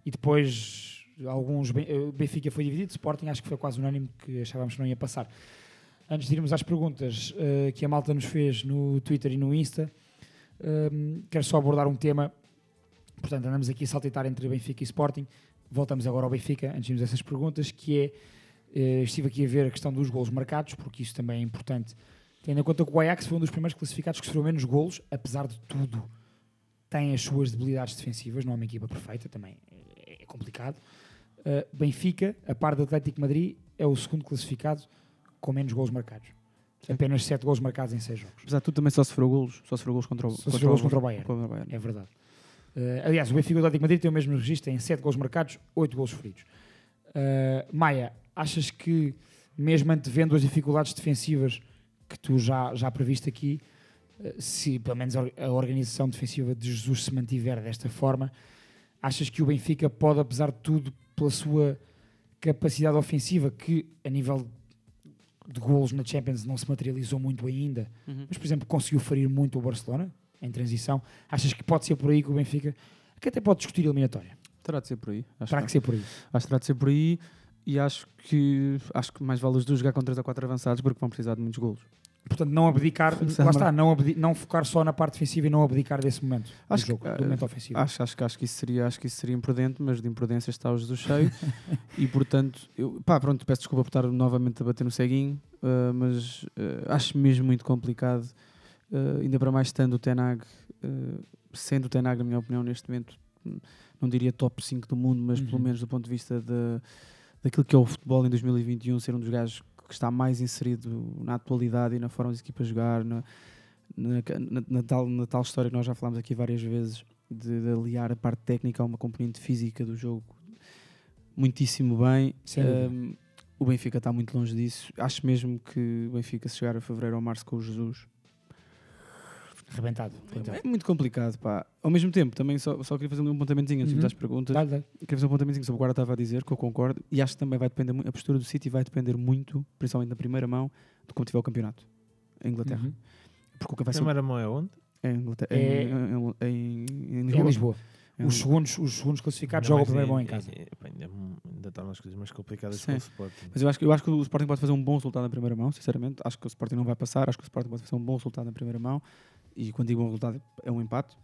Speaker 8: e depois alguns. Ben- eh, Benfica foi dividido, Sporting acho que foi quase unânime que achávamos que não ia passar. Antes de irmos às perguntas eh, que a malta nos fez no Twitter e no Insta, ehm, quero só abordar um tema. Portanto, andamos aqui a saltitar entre Benfica e Sporting. Voltamos agora ao Benfica, antes de irmos a essas perguntas, que é. eh, estive aqui a ver a questão dos golos marcados, porque isso também é importante Tendo em conta que o Ajax foi um dos primeiros classificados que sofreu menos golos, apesar de tudo, tem as suas debilidades defensivas, não é uma equipa perfeita, também é, é complicado. Uh, Benfica, a par do Atlético Madrid, é o segundo classificado com menos golos marcados. Apenas 7 golos marcados em 6 jogos.
Speaker 6: Apesar de tudo, também só sofreu golos. Só sofreu golos contra o,
Speaker 8: Só sofreu golos contra o Bayern.
Speaker 6: contra o Bayern.
Speaker 8: É verdade. Uh, aliás, o Benfica e o Atlético Madrid têm o mesmo registro, têm 7 golos marcados, 8 golos sofridos. Uh, Maia, achas que, mesmo antevendo as dificuldades defensivas que tu já, já previste aqui, eh, se pelo menos a organização defensiva de Jesus se mantiver desta forma, achas que o Benfica pode, apesar de tudo, pela sua capacidade ofensiva, que a nível de golos na Champions não se materializou muito ainda,
Speaker 6: Uhum.
Speaker 8: mas por exemplo conseguiu ferir muito o Barcelona em transição, achas que pode ser por aí que o Benfica, que até pode discutir a eliminatória?
Speaker 6: Terá de ser por aí. Acho
Speaker 8: Terá que ser por aí.
Speaker 6: Acho que terá de ser por aí e acho que acho que mais vale os dois jogar com 3 ou 4 avançados porque vão precisar de muitos golos.
Speaker 8: Portanto, não abdicar, lá está, não, abdi- não focar só na parte defensiva e não abdicar desse momento
Speaker 6: Acho
Speaker 8: do jogo,
Speaker 6: que,
Speaker 8: do
Speaker 6: eh,
Speaker 8: momento ofensivo.
Speaker 6: Acho, acho, que- acho que isso seria, acho que isso seria imprudente, mas de imprudência está o Jesus cheio. e portanto, eu, pá, pronto, peço desculpa por estar novamente a bater no ceguinho, eh, mas eh, acho mesmo muito complicado, eh, ainda para mais estando o Tenag, eh, sendo o Tenag, na minha opinião, neste momento, não diria top 5 do mundo, mas pelo
Speaker 8: Uhum.
Speaker 6: menos do ponto de vista de, daquilo que é o futebol em 2021, ser um dos gajos que está mais inserido na atualidade e na forma das equipas jogar, na, na, na- tal, na tal história que nós já falámos aqui várias vezes, de, de aliar a parte técnica a uma componente física do jogo muitíssimo bem. Um, o Benfica está muito longe disso. Acho mesmo que o Benfica, se chegar a fevereiro ou março com o Jesus,
Speaker 8: Arrebentado. Então.
Speaker 6: é muito complicado. Pá. Ao mesmo tempo, também só, só queria fazer um apontamentozinho antes
Speaker 8: Uhum.
Speaker 6: das perguntas.
Speaker 8: Dá-lhe, dá-lhe.
Speaker 6: Queria fazer um apontamentozinho sobre o que o Guarda estava a dizer, que eu concordo, e acho que também vai depender muito, a postura do City vai depender muito, principalmente na primeira mão, de como tiver o campeonato em Inglaterra.
Speaker 8: Uhum.
Speaker 6: Porque o que vai ser
Speaker 9: Primeira mão é onde?
Speaker 6: em, Inglaterra,
Speaker 8: É-
Speaker 6: em, em- em- em
Speaker 8: É
Speaker 6: Lisboa.
Speaker 8: em Lisboa.
Speaker 6: Em
Speaker 8: Os segundos, os segundos classificados jogam o primeiro bom em casa.
Speaker 9: Ainda, ainda torna as coisas mais complicadas
Speaker 6: Sim.
Speaker 9: para o Sporting.
Speaker 6: Mas eu acho, que- eu acho que o Sporting pode fazer um bom resultado na primeira mão, sinceramente. Acho que o Sporting não vai passar, acho que o Sporting pode fazer um bom resultado na primeira mão. E quando digo bom resultado, é um empate.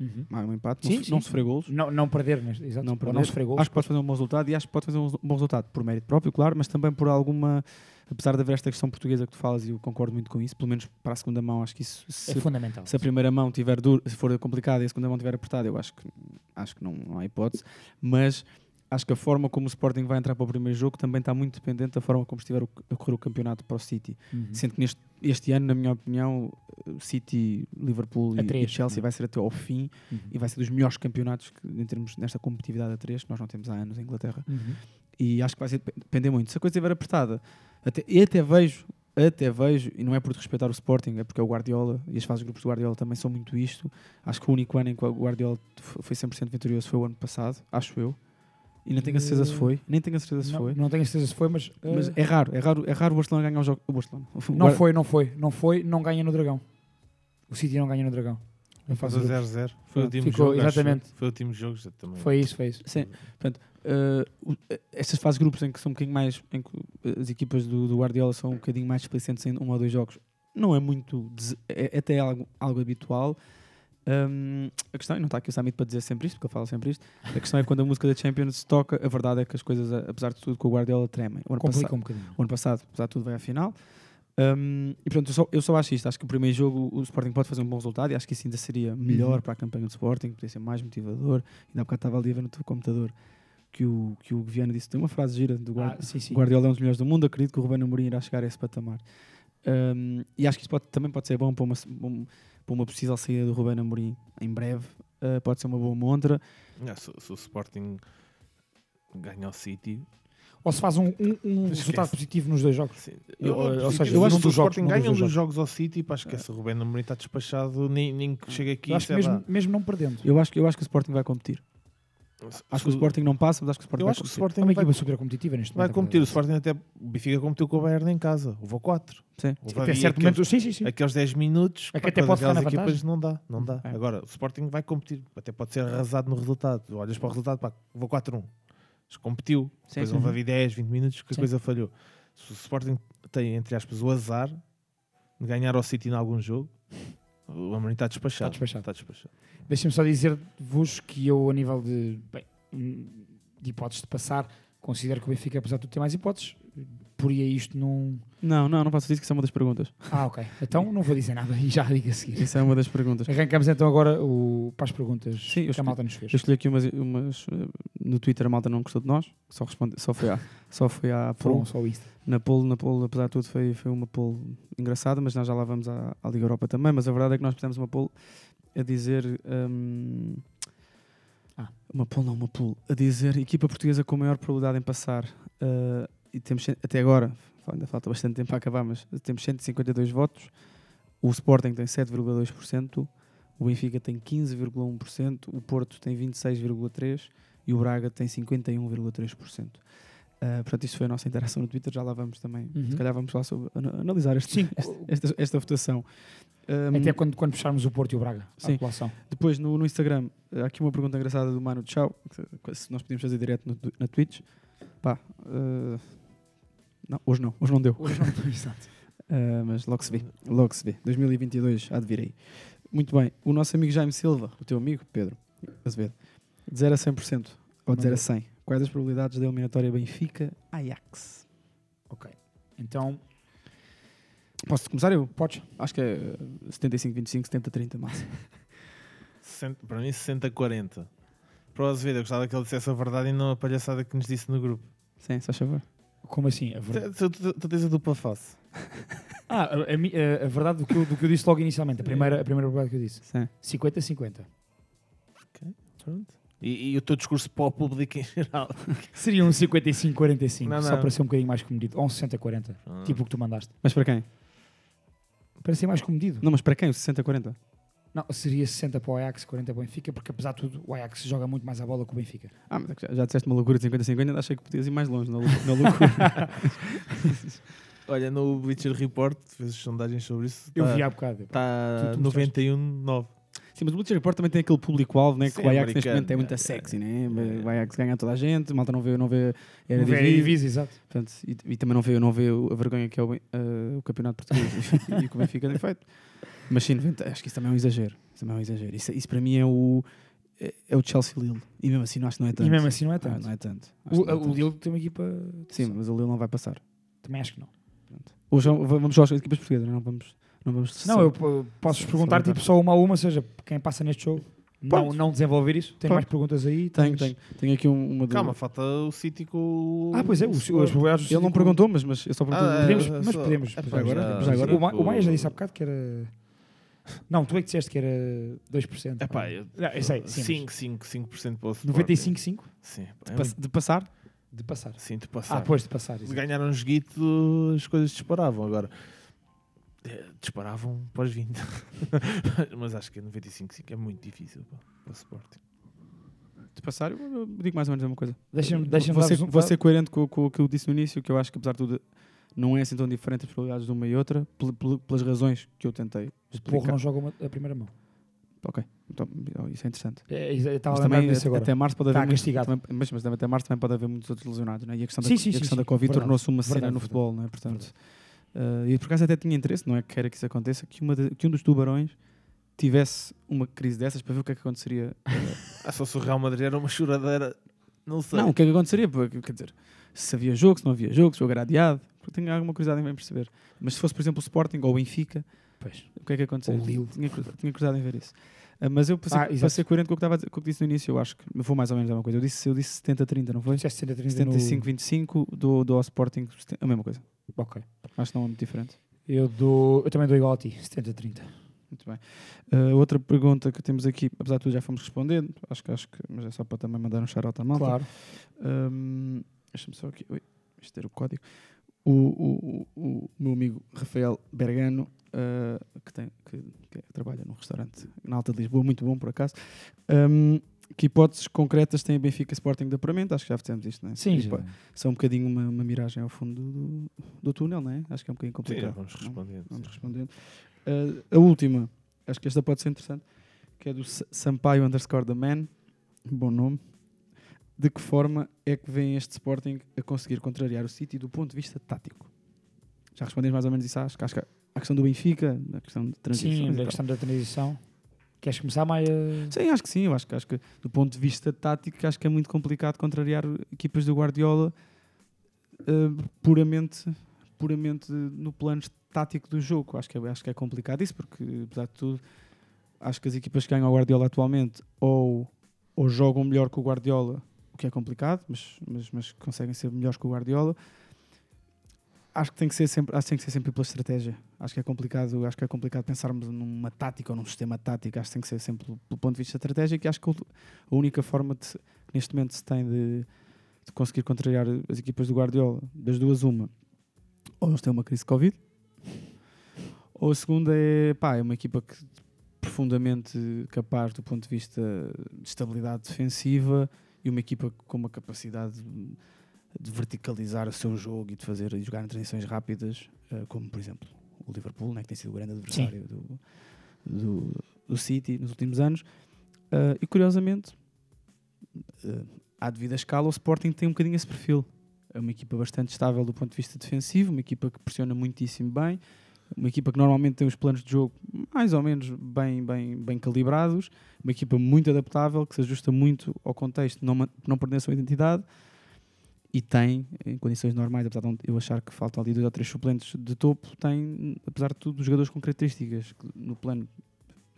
Speaker 8: Uhum.
Speaker 6: É um empate.
Speaker 8: Sim,
Speaker 6: não,
Speaker 8: sim.
Speaker 6: não sofrer golos.
Speaker 8: Não, não perder, mas, exato.
Speaker 6: Não perder.
Speaker 8: não sofrer golos.
Speaker 6: Acho que pode fazer um bom resultado e acho que pode fazer um bom resultado por mérito próprio, claro, mas também por alguma. Apesar de haver esta questão portuguesa que tu falas, e eu concordo muito com isso, pelo menos para a segunda mão, acho que isso. Se,
Speaker 8: é fundamental.
Speaker 6: se a primeira mão tiver duro, se for complicada e a segunda mão tiver apertada, eu acho que, acho que não, não há hipótese. Mas acho que a forma como o Sporting vai entrar para o primeiro jogo também está muito dependente da forma como estiver a correr o campeonato para o City.
Speaker 8: Uhum.
Speaker 6: Sendo que neste, este ano, na minha opinião, City, Liverpool e,
Speaker 8: três,
Speaker 6: e Chelsea
Speaker 8: não é?
Speaker 6: vai ser até ao fim
Speaker 8: Uhum.
Speaker 6: e vai ser dos melhores campeonatos que, em termos nesta competitividade a três, que nós não temos há anos em Inglaterra.
Speaker 8: Uhum.
Speaker 6: E acho que vai ser, depender muito. Se a coisa estiver apertada, até, e até vejo, até vejo, e não é por respeitar o Sporting, é porque é o Guardiola e as fases de grupos do Guardiola também são muito isto. Acho que o único ano em que o Guardiola foi 100% vitorioso foi o ano passado, acho eu. E não tenho a certeza se foi, nem tenho a certeza se
Speaker 8: Não,
Speaker 6: foi.
Speaker 8: não tenho a certeza se foi, mas,
Speaker 6: Mas
Speaker 8: uh,
Speaker 6: é raro, é raro, é raro o Barcelona ganhar o jogo. O Barcelona.
Speaker 8: não
Speaker 6: Guarda-
Speaker 8: foi, não foi, não foi, não ganha no Dragão. O City não ganha no Dragão. Fase
Speaker 9: Faz
Speaker 8: de
Speaker 9: a
Speaker 8: grupos.
Speaker 9: 0-0. Foi o último
Speaker 8: Ficou,
Speaker 9: jogo.
Speaker 8: exatamente.
Speaker 9: Foi o último jogo. já também.
Speaker 8: Foi isso, foi isso.
Speaker 6: Sim, portanto, eh, o- eh, estas fases de grupos em que são um bocadinho mais, em que eh, as equipas do, do Guardiola são um bocadinho mais displicentes em um ou dois jogos, não é muito, é, é até algo, algo habitual. Hum, a questão, e não está aqui o Samit para dizer sempre isto, porque ele fala sempre isto, a questão é que quando a música da Champions se toca, a verdade é que as coisas, apesar de tudo, com o Guardiola tremem. O ano, passado,
Speaker 8: um
Speaker 6: o ano passado, apesar de tudo, vai à final. Hum, e portanto, eu só, eu só acho isto. Acho que o primeiro jogo o Sporting pode fazer um bom resultado e acho que isso ainda seria melhor
Speaker 8: Uhum.
Speaker 6: para a campanha do Sporting, poderia ser mais motivador. Ainda há bocado estava ali a ver no teu computador que o, que o Viana disse. Tem uma frase gira do Guardi-
Speaker 8: Ah, sim, sim.
Speaker 6: Guardiola é um dos melhores do mundo. Acredito que o Ruben Amorim irá chegar a esse patamar. Hum, e acho que isso pode- também pode ser bom para uma, um- para uma possível saída do Ruben Amorim em breve. Uh, pode ser uma boa montra.
Speaker 9: Ah, se, se o Sporting ganha o City.
Speaker 8: Ou se faz um, um- um resultado positivo nos dois jogos.
Speaker 9: sim,
Speaker 8: Eu- ou seja,
Speaker 9: eu acho que se o Sporting ganha um dos jogos ao City, pá, esquece. O Rubén Amorim está despachado. Nem, nem que chega aqui.
Speaker 8: Eu acho que
Speaker 9: lá.
Speaker 8: mesmo, mesmo não perdendo.
Speaker 6: Eu acho, que- eu acho que o Sporting vai competir. Acho que o Sporting não passa, mas acho que o Sporting
Speaker 9: Eu acho que o
Speaker 6: competir.
Speaker 8: É
Speaker 9: Sporting
Speaker 8: uma
Speaker 9: vai,
Speaker 8: equipa super competitiva neste
Speaker 9: vai
Speaker 8: momento.
Speaker 9: competir. O Sporting até. O Benfica competiu com o Bayern em casa. Houve 4.
Speaker 6: Sim.
Speaker 9: Houve
Speaker 8: Até
Speaker 9: ali
Speaker 8: certo
Speaker 9: aqueles-
Speaker 8: momento, sim, sim, sim.
Speaker 9: aqueles 10 minutos
Speaker 8: É que
Speaker 9: pá,
Speaker 8: até pode ficar
Speaker 9: aquelas
Speaker 8: na
Speaker 9: equipas
Speaker 8: vantagem.
Speaker 9: não dá, não dá.
Speaker 6: É.
Speaker 9: Agora, o Sporting vai competir, até pode ser arrasado no resultado. Olhas para o resultado, pá, vou 4-1. Mas competiu,
Speaker 6: Sim,
Speaker 9: depois
Speaker 6: sim.
Speaker 9: houve ali 10, 20 minutos que a
Speaker 8: Sim.
Speaker 9: coisa falhou. Se o Sporting tem, entre aspas, o azar de ganhar ao City em algum jogo, o Amorim está despachado.
Speaker 8: Está despachado.
Speaker 9: Está despachado.
Speaker 8: Deixem-me só dizer-vos que eu, a nível de, bem, de hipóteses de passar, considero que o Benfica, apesar de tudo, tem mais hipóteses. Poria isto num.
Speaker 6: Não, não, não posso dizer que isso é uma das perguntas.
Speaker 8: Ah, ok. Então não vou dizer nada e já digo a seguir.
Speaker 6: Isso é uma das perguntas.
Speaker 8: Arrancamos então agora o, para as perguntas
Speaker 6: Sim,
Speaker 8: que a malta nos fez.
Speaker 6: Eu escolhi aqui umas, umas eh, no Twitter a malta não gostou de nós, só, responde, só foi à, só foi à poll.
Speaker 8: só isto.
Speaker 6: Na poll, na poll, apesar de tudo, foi, foi uma poll engraçada, mas nós já lá vamos à, à Liga Europa também. Mas a verdade é que nós fizemos uma poll a dizer. hum,
Speaker 8: Ah.
Speaker 6: Uma poll, não, uma poll. A dizer equipa portuguesa com maior probabilidade em passar. eh, e temos até agora, ainda falta bastante tempo para acabar, mas temos 152 votos. O Sporting tem 7,2%, o Benfica tem 15,1%, o Porto tem 26,3% e o Braga tem 51,3%. Uh, portanto, isto foi a nossa interação no Twitter, já lá vamos também.
Speaker 8: Uhum.
Speaker 6: Se calhar vamos falar sobre, ana- analisar este, este- esta, esta votação. Um,
Speaker 8: Até quando, quando fecharmos o Porto e o Braga,
Speaker 6: Sim. Depois no, no Instagram, há aqui uma pergunta engraçada do Mano Tchau, se nós podíamos fazer direto no, na Twitch. Pá, uh, não, hoje não, hoje não deu.
Speaker 8: Hoje não estou exato.
Speaker 6: Uh, mas logo se vê, logo se vê. 2022 há de vir aí. Muito bem, o nosso amigo Jaime Silva, o teu amigo Pedro Azevedo, de 0 a 100% ou de 0 a 100, quais as probabilidades da eliminatória Benfica-Ajax?
Speaker 8: Ok. Então,
Speaker 6: Posso começar eu?
Speaker 8: podes?
Speaker 6: Acho que é uh, 75-25, 70-30 máximo.
Speaker 9: 60 para mim, 60-40. Para o Azevedo, eu gostava que ele dissesse a verdade e não a palhaçada que nos disse no grupo.
Speaker 6: Sim, só favor.
Speaker 8: Como assim? A verdade,
Speaker 9: Tu, tu, tu tens a dupla face.
Speaker 8: ah, a, a a- verdade do que, eu, do que eu disse logo inicialmente, a primeira, a primeira verdade que eu disse.
Speaker 6: Sim.
Speaker 8: 50-50.
Speaker 9: Pronto. E, e o teu discurso para o público em geral.
Speaker 8: Seria um 55-45,
Speaker 9: Não,
Speaker 8: só para ser um bocadinho mais comedido. Ou um 60-40,
Speaker 9: Ah.
Speaker 8: tipo o que tu mandaste.
Speaker 6: Mas para quem?
Speaker 8: Para ser mais comedido.
Speaker 6: Não, mas para quem? O 60-40?
Speaker 8: Não, seria 60 para o Ajax, 40 para o Benfica, porque apesar de tudo, o Ajax joga muito mais a bola que o Benfica.
Speaker 6: Ah, mas é que já, já disseste uma loucura de 50-50, ainda achei que podias ir mais longe na, na loucura.
Speaker 9: Olha, no Bleacher Report, fez sondagens sobre isso.
Speaker 8: Eu
Speaker 9: tá-
Speaker 8: vi há bocado.
Speaker 9: Está
Speaker 8: Tu- tu mostraste.
Speaker 9: 91-9.
Speaker 6: Sim, mas o Bleacher Report também tem aquele público-alvo, né? Que o Ajax neste momento é muito
Speaker 9: É,
Speaker 6: sexy, né? O Ajax ganha toda a gente, malta não vê, não vê
Speaker 8: Não
Speaker 6: era
Speaker 8: vê a Eredivisie, exato.
Speaker 6: Portanto, e, e também não vê, não vê a vergonha que é o, eh, o campeonato português e o que o Benfica tem feito. Mas sim, 90, acho que isso também é um exagero. Isso também é um exagero. Isso, isso para mim é o, é, é o Chelsea Lille. E mesmo assim não acho que não é tanto.
Speaker 8: E mesmo assim não é
Speaker 6: Ah,
Speaker 8: tanto.
Speaker 6: não é tanto.
Speaker 8: O,
Speaker 6: não é
Speaker 8: o
Speaker 6: tanto.
Speaker 8: Lille tem uma equipa.
Speaker 6: Sim, mas o Lille não vai passar.
Speaker 8: Também acho que não.
Speaker 6: Hoje vamos só às equipas portuguesas, não vamos. Não, vamos
Speaker 8: Não, eu po- posso perguntar tipo só uma a uma, ou seja, quem passa neste jogo. Não, não desenvolver isso. Tem
Speaker 6: Pode.
Speaker 8: mais perguntas aí?
Speaker 6: Tenho,
Speaker 8: Tens-
Speaker 6: tenho. Tenho aqui um- uma
Speaker 9: Calma, falta o City com o.
Speaker 8: Ah, pois é, os, as probabilidades
Speaker 6: Ele não perguntou, mas, mas eu só perguntei.
Speaker 9: Ah,
Speaker 8: Podemos,
Speaker 9: é,
Speaker 8: mas
Speaker 9: só-
Speaker 8: podemos.
Speaker 9: é,
Speaker 8: podemos.
Speaker 9: pá,
Speaker 6: agora-
Speaker 9: já-
Speaker 6: agora-
Speaker 8: O, o Maia já disse há bocado que era. Não, tu é que disseste que era 2%.
Speaker 9: É pá, eu,
Speaker 8: Não, eu sei, sim,
Speaker 9: 5, 5, 5% para o Sporting.
Speaker 8: 95,5%
Speaker 9: Sim, pá,
Speaker 6: De,
Speaker 9: é
Speaker 6: pass- de passar?
Speaker 8: de passar.
Speaker 9: Sim, de passar.
Speaker 8: Ah, depois de passar.
Speaker 9: Se
Speaker 8: exato.
Speaker 9: ganharam um joguito, as coisas disparavam. Agora, eh, disparavam para os 20. Mas acho que 95-5 é muito difícil pá, para o Sporting.
Speaker 6: De passar, eu, digo mais ou menos a mesma coisa.
Speaker 8: Deixa-me deixa
Speaker 6: vou, ser, vou ser coerente com, com o que eu disse no início, que eu acho que apesar de tudo não é assim tão diferente as probabilidades de uma e outra, pel- pel- pelas razões que eu tentei explicar.
Speaker 8: não joga uma- a primeira mão.
Speaker 6: Ok, então, isso é interessante.
Speaker 8: É, é, estava
Speaker 6: Mas também
Speaker 8: disso agora.
Speaker 6: até março pode
Speaker 8: Está
Speaker 6: haver muitos- também- mas, mas até março também pode haver muitos outros lesionados, né? E a questão da,
Speaker 8: Sim, sim,
Speaker 6: e a
Speaker 8: sim,
Speaker 6: questão
Speaker 8: sim.
Speaker 6: da Covid tornou-se uma cena
Speaker 8: Verdade,
Speaker 6: no
Speaker 8: verdade.
Speaker 6: futebol, né? Portanto, eh, e por acaso até tinha interesse, não é que queira que isso aconteça, que, uma de- que um dos tubarões tivesse uma crise dessas para ver o que é que aconteceria
Speaker 9: Ah, só se o Real Madrid era uma choradeira. Não sei.
Speaker 6: Não, o que é que aconteceria? Porque, Quer dizer, se havia jogo, se não havia jogo, se o jogo era adiado, porque tenho alguma curiosidade em bem perceber. Mas se fosse, por exemplo, o Sporting ou o Benfica,
Speaker 8: Pois.
Speaker 6: o que é que aconteceria?
Speaker 8: Ou o Lille.
Speaker 6: Tinha, tinha curiosidade em ver isso. Ah, mas eu, para ser,
Speaker 8: Ah,
Speaker 6: para ser coerente com o que, estava com o que disse no início, eu acho que vou mais ou menos a mesma coisa. Eu disse, eu disse 70-30, não foi?
Speaker 8: Disseste 70, 30 no-
Speaker 6: 75-25 do, do ao Sporting, a mesma coisa.
Speaker 8: Ok.
Speaker 6: Acho que não é muito diferente.
Speaker 8: Eu, dou, eu também dou igual a ti, 70-30.
Speaker 6: Muito bem. Ah, outra pergunta que temos aqui, apesar de tudo já fomos respondendo, acho que, acho que mas é só para também mandar um shout-out à malta.
Speaker 8: Claro.
Speaker 6: Hum, Deixa-me só aqui. Ui, isto era o código. O, o, o, meu amigo Rafael Bergano, ah, que, tem, que, que trabalha num restaurante na Alta de Lisboa, muito bom por acaso. hum, que hipóteses concretas tem a Benfica Sporting de apuramento? Acho que já fizemos isto, não é?
Speaker 8: Sim.
Speaker 6: São um bocadinho uma, uma miragem ao fundo do, do túnel, não é? Acho que é um bocadinho
Speaker 9: Sim,
Speaker 6: complicado.
Speaker 9: vamos
Speaker 6: não?
Speaker 9: respondendo.
Speaker 6: Vamos
Speaker 9: sim.
Speaker 6: respondendo. Ah, a última, acho que esta pode ser interessante, que é do Sa- Sampaio underscore the man, bom nome. De que forma é que vem este Sporting a conseguir contrariar o City do ponto de vista tático? Já respondemos mais ou menos isso, acho que acho que a questão do Benfica, a questão de transição.
Speaker 8: Sim, a questão da transição. Queres começar, Maia?
Speaker 6: Sim, acho que sim. Eu acho que, acho que do ponto de vista tático, acho que é muito complicado contrariar equipas do Guardiola eh, puramente, puramente no plano tático do jogo. Acho que, é, acho que é complicado isso, porque, apesar de tudo, acho que as equipas que ganham o Guardiola atualmente ou, ou jogam melhor que o Guardiola, o que é complicado, mas, mas, mas conseguem ser melhores que o Guardiola. Acho que tem que ser sempre, acho que tem que ser sempre pela estratégia. Acho que é complicado, acho que é complicado pensarmos numa tática ou num sistema tático. Acho que tem que ser sempre pelo, ponto de vista estratégico. E acho que a única forma de, neste momento se tem de, de conseguir contrariar as equipas do Guardiola, das duas uma, ou eles têm uma crise de Covid, Ou a segunda é, pá, é uma equipa que profundamente capaz do ponto de vista de estabilidade defensiva e uma equipa com uma capacidade de, verticalizar o seu jogo e de fazer e jogar em transições rápidas, eh, como por exemplo o Liverpool, né, que tem sido o grande adversário do, do, do City nos últimos anos. Eh, e curiosamente, eh, à devida escala, o Sporting tem um bocadinho esse perfil. É uma equipa bastante estável do ponto de vista defensivo, uma equipa que pressiona muitíssimo bem, uma equipa que normalmente tem os planos de jogo mais ou menos bem, bem, bem calibrados, uma equipa muito adaptável, que se ajusta muito ao contexto, não, não perdendo a sua identidade e tem, em condições normais, apesar de eu achar que faltam ali dois ou três suplentes de topo, tem, apesar de tudo, jogadores com características no plano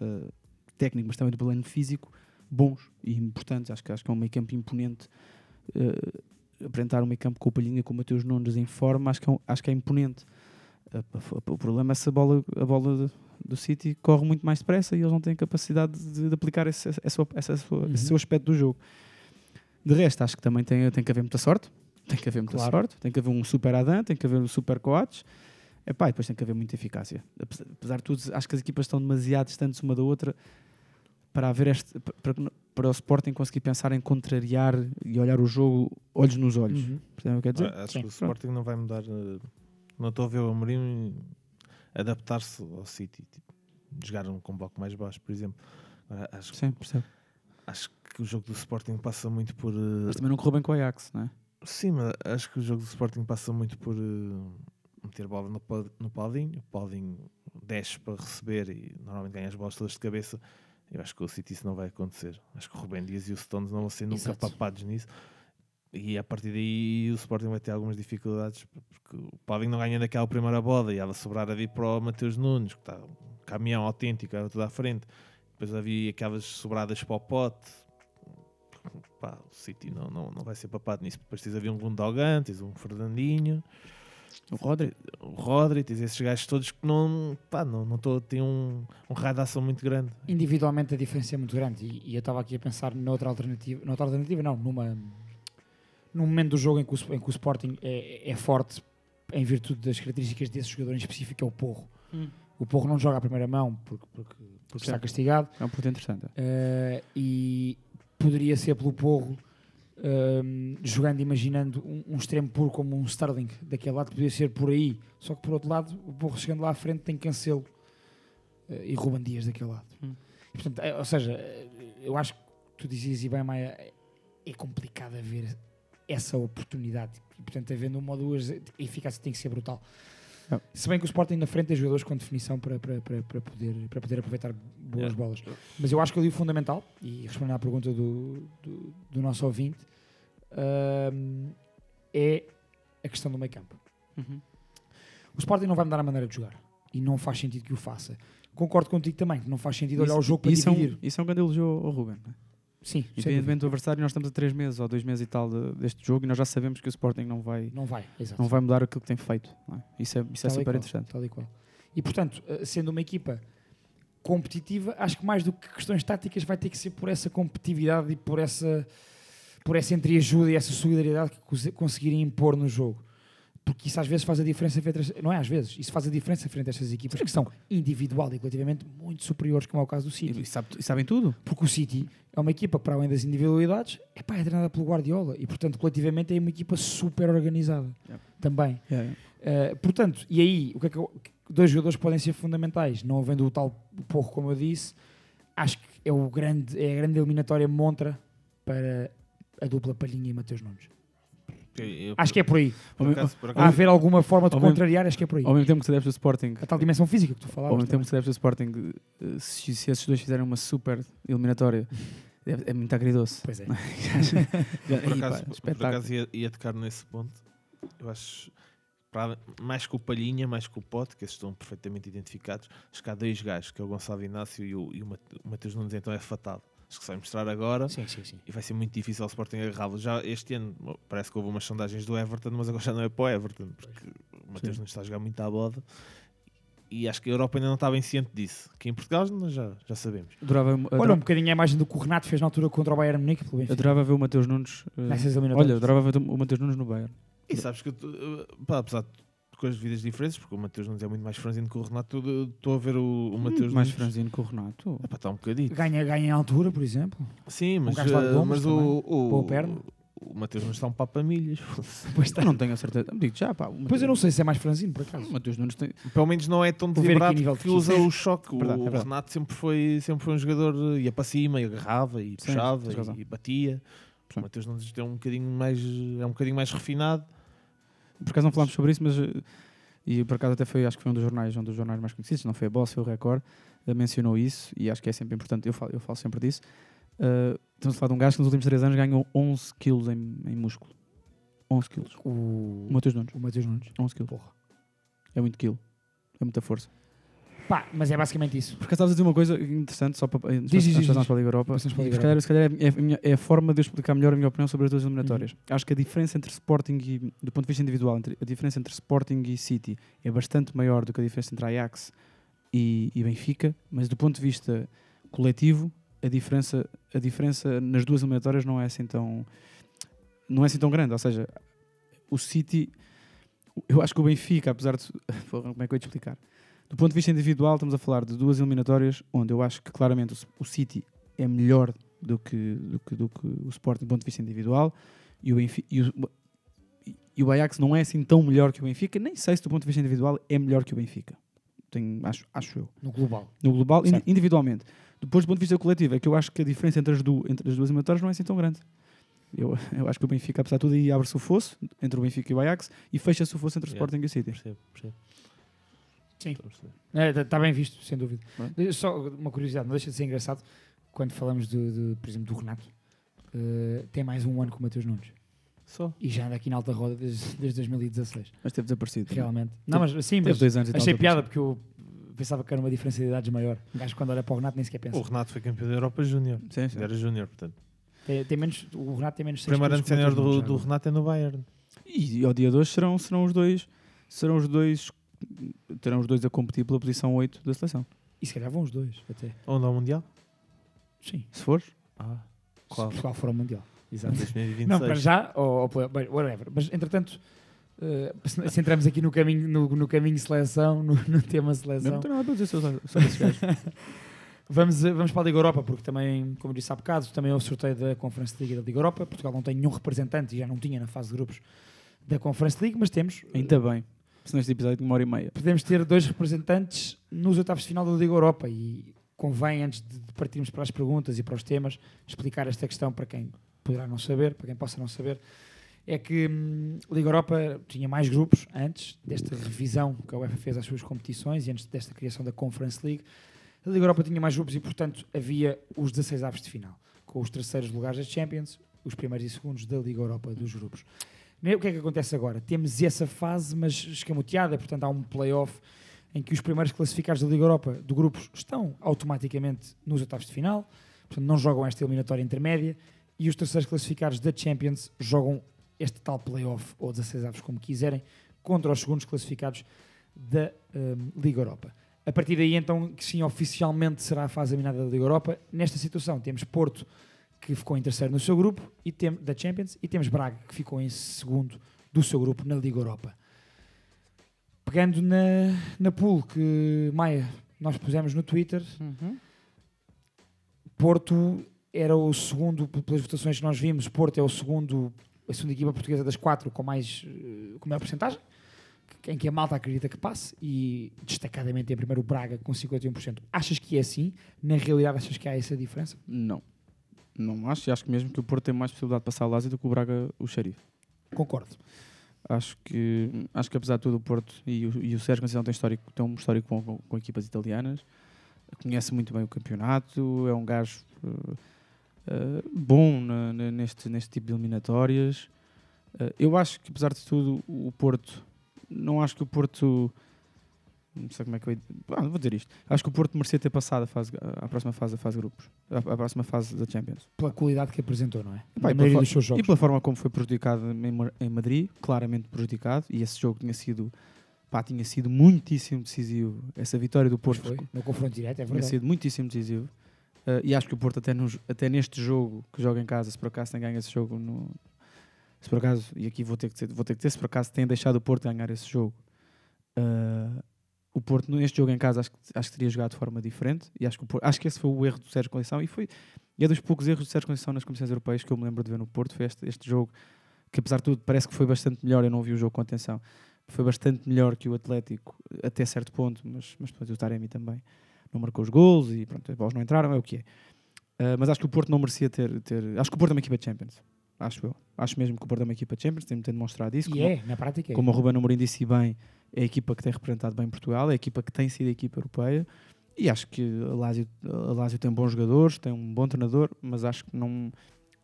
Speaker 6: eh, técnico, mas também do plano físico, bons e importantes. Acho que, acho que é um meio campo imponente. eh, apresentar um meio campo com o Palhinha, com o Mateus Nunes em forma, acho que é, acho que é imponente. O problema é se a bola, a bola do- City corre muito mais depressa e eles não têm capacidade de, de aplicar esse, esse, esse, esse-
Speaker 8: Uhum.
Speaker 6: esse seu aspecto do jogo. De resto, acho que também tem, tem que haver muita sorte. Tem que haver muita
Speaker 8: Claro.
Speaker 6: sorte. Tem que haver um super Adam, tem que haver um super Coates. Epá, e depois tem que haver muita eficácia. Apesar, de tudo, acho que as equipas estão demasiado distantes uma da outra para haver este, para, para o Sporting conseguir pensar em contrariar e olhar o jogo olhos nos olhos.
Speaker 8: Uhum.
Speaker 6: Percebem o que quer dizer?
Speaker 9: Ah, Acho
Speaker 8: Sim.
Speaker 9: que o Sporting não vai mudar. Não estou a ver o Amorim adaptar-se ao City. Tipo, jogar um com bloco mais baixo, por exemplo. Agora, acho,
Speaker 6: Sim, percebo.
Speaker 9: acho que o jogo do Sporting passa muito por. eh,
Speaker 6: Mas também não correu bem com o Ajax, não é?
Speaker 9: Sim, mas acho que o jogo do Sporting passa muito por eh, meter bola no, no Paulinho. O Paulinho desce para receber e normalmente ganha as bolas todas de cabeça. Eu acho que o City isso não vai acontecer. Acho que o Rubem Dias e o Stones não vão ser nunca
Speaker 8: Exato.
Speaker 9: papados nisso. E a partir daí o Sporting vai ter algumas dificuldades porque o Paulinho não ganha daquela primeira bola e ela sobrar a vir para o Mateus Nunes, que está um caminhão autêntico, era tudo à frente. Depois havia aquelas sobradas para o pote. Pá, o City não, não, não vai ser papado nisso. Depois tens havia um Gundogan, tens um Fernandinho,
Speaker 6: O Rodri.
Speaker 9: o Rodri, tens esses gajos todos que não, pá, não, não tô, têm um, um raio de ação muito grande.
Speaker 8: Individualmente a diferença é muito grande e, e eu estava aqui a pensar noutra alternativa, noutra alternativa não, numa, num momento do jogo em que o, em que o Sporting é, é forte em virtude das características desse jogador em específico, é o Porro.
Speaker 6: Hum.
Speaker 8: O Porro não joga à primeira mão porque, porque, porque está castigado
Speaker 6: É um ponto interessante.
Speaker 8: eh, e poderia ser pelo Porro ehm, jogando, imaginando um, um extremo puro como um Sterling daquele lado, poderia ser por aí, só que por outro lado o Porro chegando lá à frente tem Cancelo eh, e Ruben Dias daquele lado.
Speaker 6: Hum.
Speaker 8: E, portanto, é, ou seja, eh, eu acho que tu dizias e bem, Maia, é- é complicado haver essa oportunidade. E, portanto, havendo uma ou duas, a eficácia tem que ser brutal.
Speaker 6: É.
Speaker 8: Se bem que o Sporting na frente tem jogadores com definição para, para, para, para poder, para poder aproveitar boas
Speaker 9: É.
Speaker 8: bolas. Mas eu acho que ali o fundamental, e respondendo à pergunta do, do, do nosso ouvinte, ahm, é a questão do meio campo.
Speaker 6: Uhum.
Speaker 8: O Sporting não vai mudar a maneira de jogar. E não faz sentido que o faça. Concordo contigo também, que não faz sentido olhar
Speaker 6: Isso-
Speaker 8: o jogo para
Speaker 6: isso é um-
Speaker 8: dividir.
Speaker 6: isso é um grande elogio ao Ruben. não é?
Speaker 8: Sim.
Speaker 6: Independentemente do adversário, nós estamos a três meses ou dois meses e tal de- deste jogo e nós já sabemos que o Sporting não vai,
Speaker 8: Não vai, exato.
Speaker 6: não vai mudar aquilo que tem feito. é? Isso é, isso é super
Speaker 8: qual,
Speaker 6: interessante.
Speaker 8: tal e qual. E portanto, eh, sendo uma equipa competitiva, acho que mais do que questões táticas vai ter que ser por essa competitividade e por essa, por essa entreajuda e essa solidariedade que cons- conseguirem impor no jogo. Porque isso às vezes faz a diferença frente não é às vezes, isso faz a diferença frente a estas equipas que são individual e coletivamente muito superiores, como é o caso do City.
Speaker 6: E, sabe- e sabem tudo?
Speaker 8: Porque o City é uma equipa, para além das individualidades, é, pá, é treinada pelo Guardiola e, portanto, coletivamente é uma equipa super organizada
Speaker 6: Yep.
Speaker 8: também.
Speaker 6: Yeah,
Speaker 8: Uh, portanto, e aí, o que é que eu- dois jogadores podem ser fundamentais, não havendo o tal porro, como eu disse, acho que é, o grande, é a grande eliminatória montra para a dupla Palhinha e Mateus Nunes.
Speaker 9: Eu-
Speaker 8: Acho que é por aí.
Speaker 9: por acaso- por
Speaker 8: Há
Speaker 9: acaso-
Speaker 8: haver alguma forma de
Speaker 6: ao mesmo-
Speaker 8: contrariar, acho que é por aí.
Speaker 6: Ao mesmo tempo que se deve do Sporting,
Speaker 8: A tal dimensão física que tu
Speaker 6: ao
Speaker 8: falavas.
Speaker 6: mesmo tempo que se deve do Sporting, se, se esses dois fizerem uma super eliminatória, é, é muito agridoce.
Speaker 8: Pois é.
Speaker 9: por
Speaker 6: Aí, pá,
Speaker 9: acaso, por
Speaker 6: espetáculo.
Speaker 9: acaso ia, ia tocar nesse ponto. Eu acho, para- mais que o Palhinha, mais que o Pote, que esses estão perfeitamente identificados, acho que há dois gajos, que é o Gonçalo Inácio e o, e o Mateus Nunes, então é fatal. Acho que se vai mostrar agora
Speaker 8: Sim, sim, sim.
Speaker 9: e vai ser muito difícil ao Sporting agarrá-lo. Já este ano parece que houve umas sondagens do Everton, mas agora já não é para o Everton, porque o Mateus
Speaker 6: Sim.
Speaker 9: Nunes está a jogar muito à boda. E acho que a Europa ainda não está bem ciente disso. Que em Portugal nós já, já sabemos.
Speaker 6: Adorava,
Speaker 8: Olha, um
Speaker 6: adorava,
Speaker 8: bocadinho a imagem do que o Renato fez na altura contra o Bayern Munique. Pelo
Speaker 6: adorava ver o Mateus Nunes. eh,
Speaker 8: Nessas eliminatórias.
Speaker 6: olha, adorava ver o Mateus Nunes no Bayern.
Speaker 9: E sabes que, tô- pá, apesar de com as vidas diferentes, porque o Mateus Nunes é muito mais franzino que o Renato. Estou a ver o, o Mateus
Speaker 6: mais
Speaker 9: Nunes.
Speaker 6: franzino que o Renato.
Speaker 9: Epá, está um bocadinho.
Speaker 8: Ganha, ganha em altura, por exemplo.
Speaker 9: Sim, mas,
Speaker 8: gajo lá de
Speaker 9: eh,
Speaker 8: Lomas
Speaker 9: mas
Speaker 8: também.
Speaker 9: o, o,
Speaker 8: Boa perna.
Speaker 9: o Mateus Nunes está um papo a milhas.
Speaker 8: Pois
Speaker 6: Eu não tenho a certeza. Digo já, pá. o
Speaker 8: Pois
Speaker 6: Mateus-
Speaker 8: eu não sei se é mais franzino, por acaso.
Speaker 6: O Mateus Nunes tem.
Speaker 9: Pelo menos não é tão deliberado
Speaker 8: de
Speaker 9: que usa o choque. O
Speaker 6: Verdade, é verdade.
Speaker 9: Renato sempre foi, sempre foi um jogador, eh, ia para cima, e agarrava, e
Speaker 6: Sim,
Speaker 9: puxava, e, e batia.
Speaker 6: Sim.
Speaker 9: O Mateus Nunes é um bocadinho mais, é um bocadinho mais refinado.
Speaker 6: Por acaso não falámos sobre isso, mas. eh, E por acaso até foi, acho que foi um dos jornais, um dos jornais mais conhecidos, não foi a Boss, foi o Record, eh, mencionou isso e acho que é sempre importante, eu falo, eu falo sempre disso. Eh, estamos a falar de um gajo que nos últimos 3 anos ganhou 11 quilos em, em músculo. 11 quilos.
Speaker 8: O,
Speaker 6: O Matheus Nunes,
Speaker 8: o Mateus Nunes.
Speaker 6: 11 quilos.
Speaker 8: Porra.
Speaker 6: É muito quilo. É muita força.
Speaker 8: Pá, mas é basicamente isso.
Speaker 6: Porque estavas a dizer uma coisa interessante, só para, antes
Speaker 8: Diz, diz, diz,
Speaker 6: para a Liga Europa.
Speaker 8: Passamos para a Liga
Speaker 6: se calhar, se calhar é, é a minha- é a forma de eu explicar melhor a minha opinião sobre as duas eliminatórias.
Speaker 8: Uhum.
Speaker 6: Acho que a diferença entre Sporting e, do ponto de vista individual, entre, a diferença entre Sporting e City é bastante maior do que a diferença entre Ajax e, e Benfica, mas do ponto de vista coletivo, a diferença, a diferença nas duas eliminatórias não é assim tão não é assim tão grande. Ou seja, o City, eu acho que o Benfica, apesar de. Como é que eu ia te explicar? Do ponto de vista individual, estamos a falar de duas eliminatórias onde eu acho que claramente o, o City é melhor do que, do, que, do que o Sporting do ponto de vista individual e o, Benfica, e, o, e o Ajax não é assim tão melhor que o Benfica, nem sei se do ponto de vista individual é melhor que o Benfica. Tenho, acho, acho eu.
Speaker 8: No global.
Speaker 6: No global,
Speaker 8: Certo.
Speaker 6: individualmente. Depois, do ponto de vista coletivo, é que eu acho que a diferença entre as, du- entre as duas eliminatórias não é assim tão grande. Eu, eu acho que o Benfica, apesar de tudo, aí abre-se o fosso entre o Benfica e o Ajax e fecha-se o fosso entre o
Speaker 9: Yeah.
Speaker 6: Sporting e o City.
Speaker 9: Percebo, percebo.
Speaker 8: Sim.
Speaker 9: Estou a perceber.
Speaker 8: Está tá bem visto, sem dúvida. Deixa- Só uma curiosidade, não deixa de ser engraçado quando falamos, do, do, por exemplo, do Renato. eh, tem mais um ano com o Mateus Nunes.
Speaker 9: Só.
Speaker 8: E já anda aqui na alta roda desde, desde 2016.
Speaker 6: Mas teve desaparecido.
Speaker 8: Realmente. Não, mas sim,
Speaker 6: Teve
Speaker 8: mas
Speaker 6: dois anos e tal
Speaker 8: achei piada porque eu pensava que era uma diferença de idades maior. Um gajo quando olha para o Renato nem sequer pensa.
Speaker 9: O Renato foi campeão da Europa Júnior.
Speaker 6: Sim, sim.
Speaker 9: Era Júnior, portanto.
Speaker 8: Tem, tem menos, o Renato tem menos
Speaker 9: O
Speaker 8: seis
Speaker 9: primeiro ano sénior do, do Renato é no Bayern.
Speaker 6: E, e ao dia de hoje serão, serão os dois serão os dois terão os dois a competir pela posição 8 da seleção.
Speaker 8: E se calhar vão os dois, até.
Speaker 9: Onde ao Mundial?
Speaker 8: Sim.
Speaker 6: Se fores,
Speaker 9: Ah,
Speaker 8: Se
Speaker 9: qual?
Speaker 8: Portugal for ao Mundial. Exato.
Speaker 9: 2026.
Speaker 8: Não, para já, ou, ou whatever. Mas entretanto, eh, se se entramos aqui no caminho, no, no caminho seleção, no, no tema seleção,
Speaker 6: não tenho nada para dizer sobre, sobre esses gajos.
Speaker 8: vamos, eh, vamos para a Liga Europa, porque também, como disse há bocado, também é o sorteio da Conferência de Liga da Liga Europa. Portugal não tem nenhum representante e já não tinha na fase de grupos da Conference League, mas temos. eh,
Speaker 6: Ainda bem. Senão este episódio uma hora e meia.
Speaker 8: podemos ter dois representantes nos oitavos de final da Liga Europa e convém, antes de partirmos para as perguntas e para os temas, explicar esta questão para quem poderá não saber, para quem possa não saber, é que hum, a Liga Europa tinha mais grupos antes desta revisão que a UEFA fez às suas competições e antes desta criação da Conference League. A Liga Europa tinha mais grupos e, portanto, havia os 16 aves de final, com os terceiros lugares das Champions, os primeiros e segundos da Liga Europa dos grupos. O que é que acontece agora? Temos essa fase, mas escamoteada, portanto há um play-off em que os primeiros classificados da Liga Europa do grupos estão automaticamente nos oitavos de final, portanto não jogam esta eliminatória intermédia, e os terceiros classificados da Champions jogam este tal play-off, ou 16 avos como quiserem, contra os segundos classificados da hum, Liga Europa. A partir daí, então, que sim, oficialmente será a fase eliminada da Liga Europa. Nesta situação, temos Porto, que ficou em terceiro no seu grupo, e tem, da Champions, e temos Braga, que ficou em segundo do seu grupo na Liga Europa. Pegando na, na pool que, Maia, nós pusemos no Twitter, Porto era o segundo, pelas votações que nós vimos, Porto é o segundo, a segunda equipa portuguesa das quatro com mais eh, com maior porcentagem, em que a malta acredita que passe, e destacadamente em primeiro o Braga com 51%. Achas que é assim? Na realidade achas que há essa diferença?
Speaker 6: Não. Não acho. E acho que mesmo que o Porto tem mais possibilidade de passar a Lazio do que o Braga o Xerife.
Speaker 8: Concordo.
Speaker 6: Acho que, acho que apesar de tudo o Porto e o, e o Sérgio Conceição tem, histórico, tem um histórico bom com, com equipas italianas, conhece muito bem o campeonato, é um gajo eh, eh, bom na- na- neste, neste tipo de eliminatórias. Eh, eu acho que apesar de tudo o Porto, não acho que o Porto, não sei como é que eu ia, ah, vou dizer isto, acho que o Porto merecia ter passado a fase, à próxima fase da fase grupos, à, à próxima fase da Champions.
Speaker 8: Pela qualidade que apresentou, não é?
Speaker 6: Pá,
Speaker 8: Na
Speaker 6: e, pela
Speaker 8: dos seus jogos.
Speaker 6: e pela forma como foi prejudicado em, Ma- em Madrid, claramente prejudicado, e esse jogo tinha sido, pá, tinha sido muitíssimo decisivo. Essa vitória do Porto
Speaker 8: foi, no confronto direto, é
Speaker 6: tinha
Speaker 8: verdade.
Speaker 6: sido muitíssimo decisivo. Uh, e acho que o Porto, até, nos- até neste jogo que joga em casa, se por acaso tem ganho esse jogo, no, se por acaso, e aqui vou ter que dizer, vou ter que dizer, se por acaso tem deixado o Porto ganhar esse jogo, Uh, o Porto, neste jogo em casa, acho que, acho que teria jogado de forma diferente. E acho que, Porto- acho que esse foi o erro do Sérgio Conceição. E, foi, e é dos poucos erros do Sérgio Conceição nas competições europeias que eu me lembro de ver no Porto. Foi este, este jogo que, apesar de tudo, parece que foi bastante melhor. Eu não vi o jogo com atenção. Foi bastante melhor que o Atlético, até certo ponto. Mas, mas depois o Taremi também não marcou os gols e pronto, as bolas não entraram. É o que é. Uh, mas acho que o Porto não merecia ter, ter. Acho que o Porto é uma equipa de Champions. Acho eu. Acho mesmo que o Porto é uma equipa de Champions. Tem, tem demonstrado isso.
Speaker 8: E
Speaker 6: como-
Speaker 8: é, na prática é.
Speaker 6: como o Ruben Amorim disse bem, é a equipa que tem representado bem Portugal, é a equipa que tem sido a equipa europeia. E acho que a Lazio, a Lazio tem bons jogadores, tem um bom treinador, mas acho que não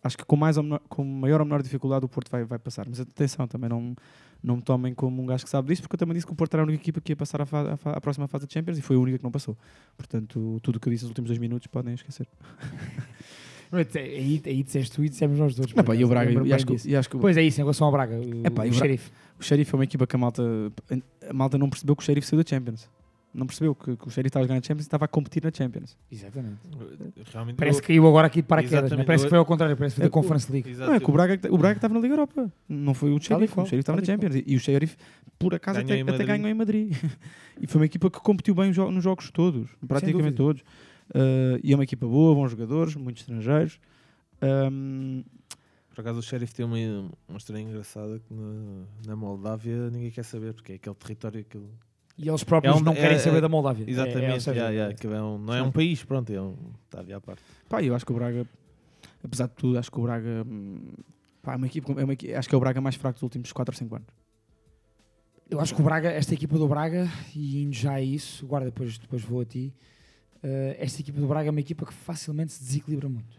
Speaker 6: acho que com mais menor- com maior ou menor dificuldade o Porto vai, vai passar. Mas atenção, também não, não me tomem como um gajo que sabe disso, porque eu também disse que o Porto era a única equipa que ia passar à, fa- próxima fase da Champions e foi a única que não passou. Portanto, tudo o que eu disse nos últimos dois minutos podem esquecer.
Speaker 8: É, Aí, aí disseste tu e dissemos nós dois.
Speaker 6: Epá, e o Braga, e acho que- e acho que
Speaker 8: Pois é isso, em relação ao Braga, o,
Speaker 6: Epá,
Speaker 8: o
Speaker 6: o
Speaker 8: xerife.
Speaker 6: O Sheriff é uma equipa que a malta, a malta não percebeu que o Sheriff saiu da Champions. Não percebeu que, que o Sheriff estava a jogar na Champions e estava a competir na Champions.
Speaker 8: Exatamente.
Speaker 9: Realmente,
Speaker 8: Parece
Speaker 9: eu-
Speaker 8: que caiu agora aqui de paraquedas, né? Parece que foi ao contrário, parece que foi
Speaker 6: É
Speaker 8: da Conference League.
Speaker 9: Exato,
Speaker 6: Não, é que o Braga, o Braga estava na Liga Europa. Não foi o Sheriff. O Sheriff estava na Champions. E, e o Sheriff, por acaso,
Speaker 9: Ganhou
Speaker 6: até, até ganhou em Madrid. e foi uma equipa que competiu bem nos jogos todos. Praticamente todos. Uh, e é uma equipa boa, bons jogadores, muitos estrangeiros. Um,
Speaker 9: Por acaso o Sheriff tem uma, uma história engraçada que na, na Moldávia ninguém quer saber, porque é aquele território que ele...
Speaker 8: E eles próprios
Speaker 9: É um-
Speaker 8: não querem
Speaker 9: é-
Speaker 8: saber
Speaker 9: é-
Speaker 8: da Moldávia. É-
Speaker 9: Exatamente,
Speaker 8: é,
Speaker 9: yeah, yeah, aquilo é um- não é um país, pronto, é um Moldávia à parte.
Speaker 6: pá, eu acho que o Braga, apesar de tudo, acho que o Braga hum, pá, é uma equipa, é uma acho que é o Braga mais fraco dos últimos 4 ou 5 anos.
Speaker 8: Eu acho que o Braga, esta equipa do Braga, e indo já a isso, guarda, depois, depois vou a ti. eh, esta equipa do Braga é uma equipa que facilmente se desequilibra muito.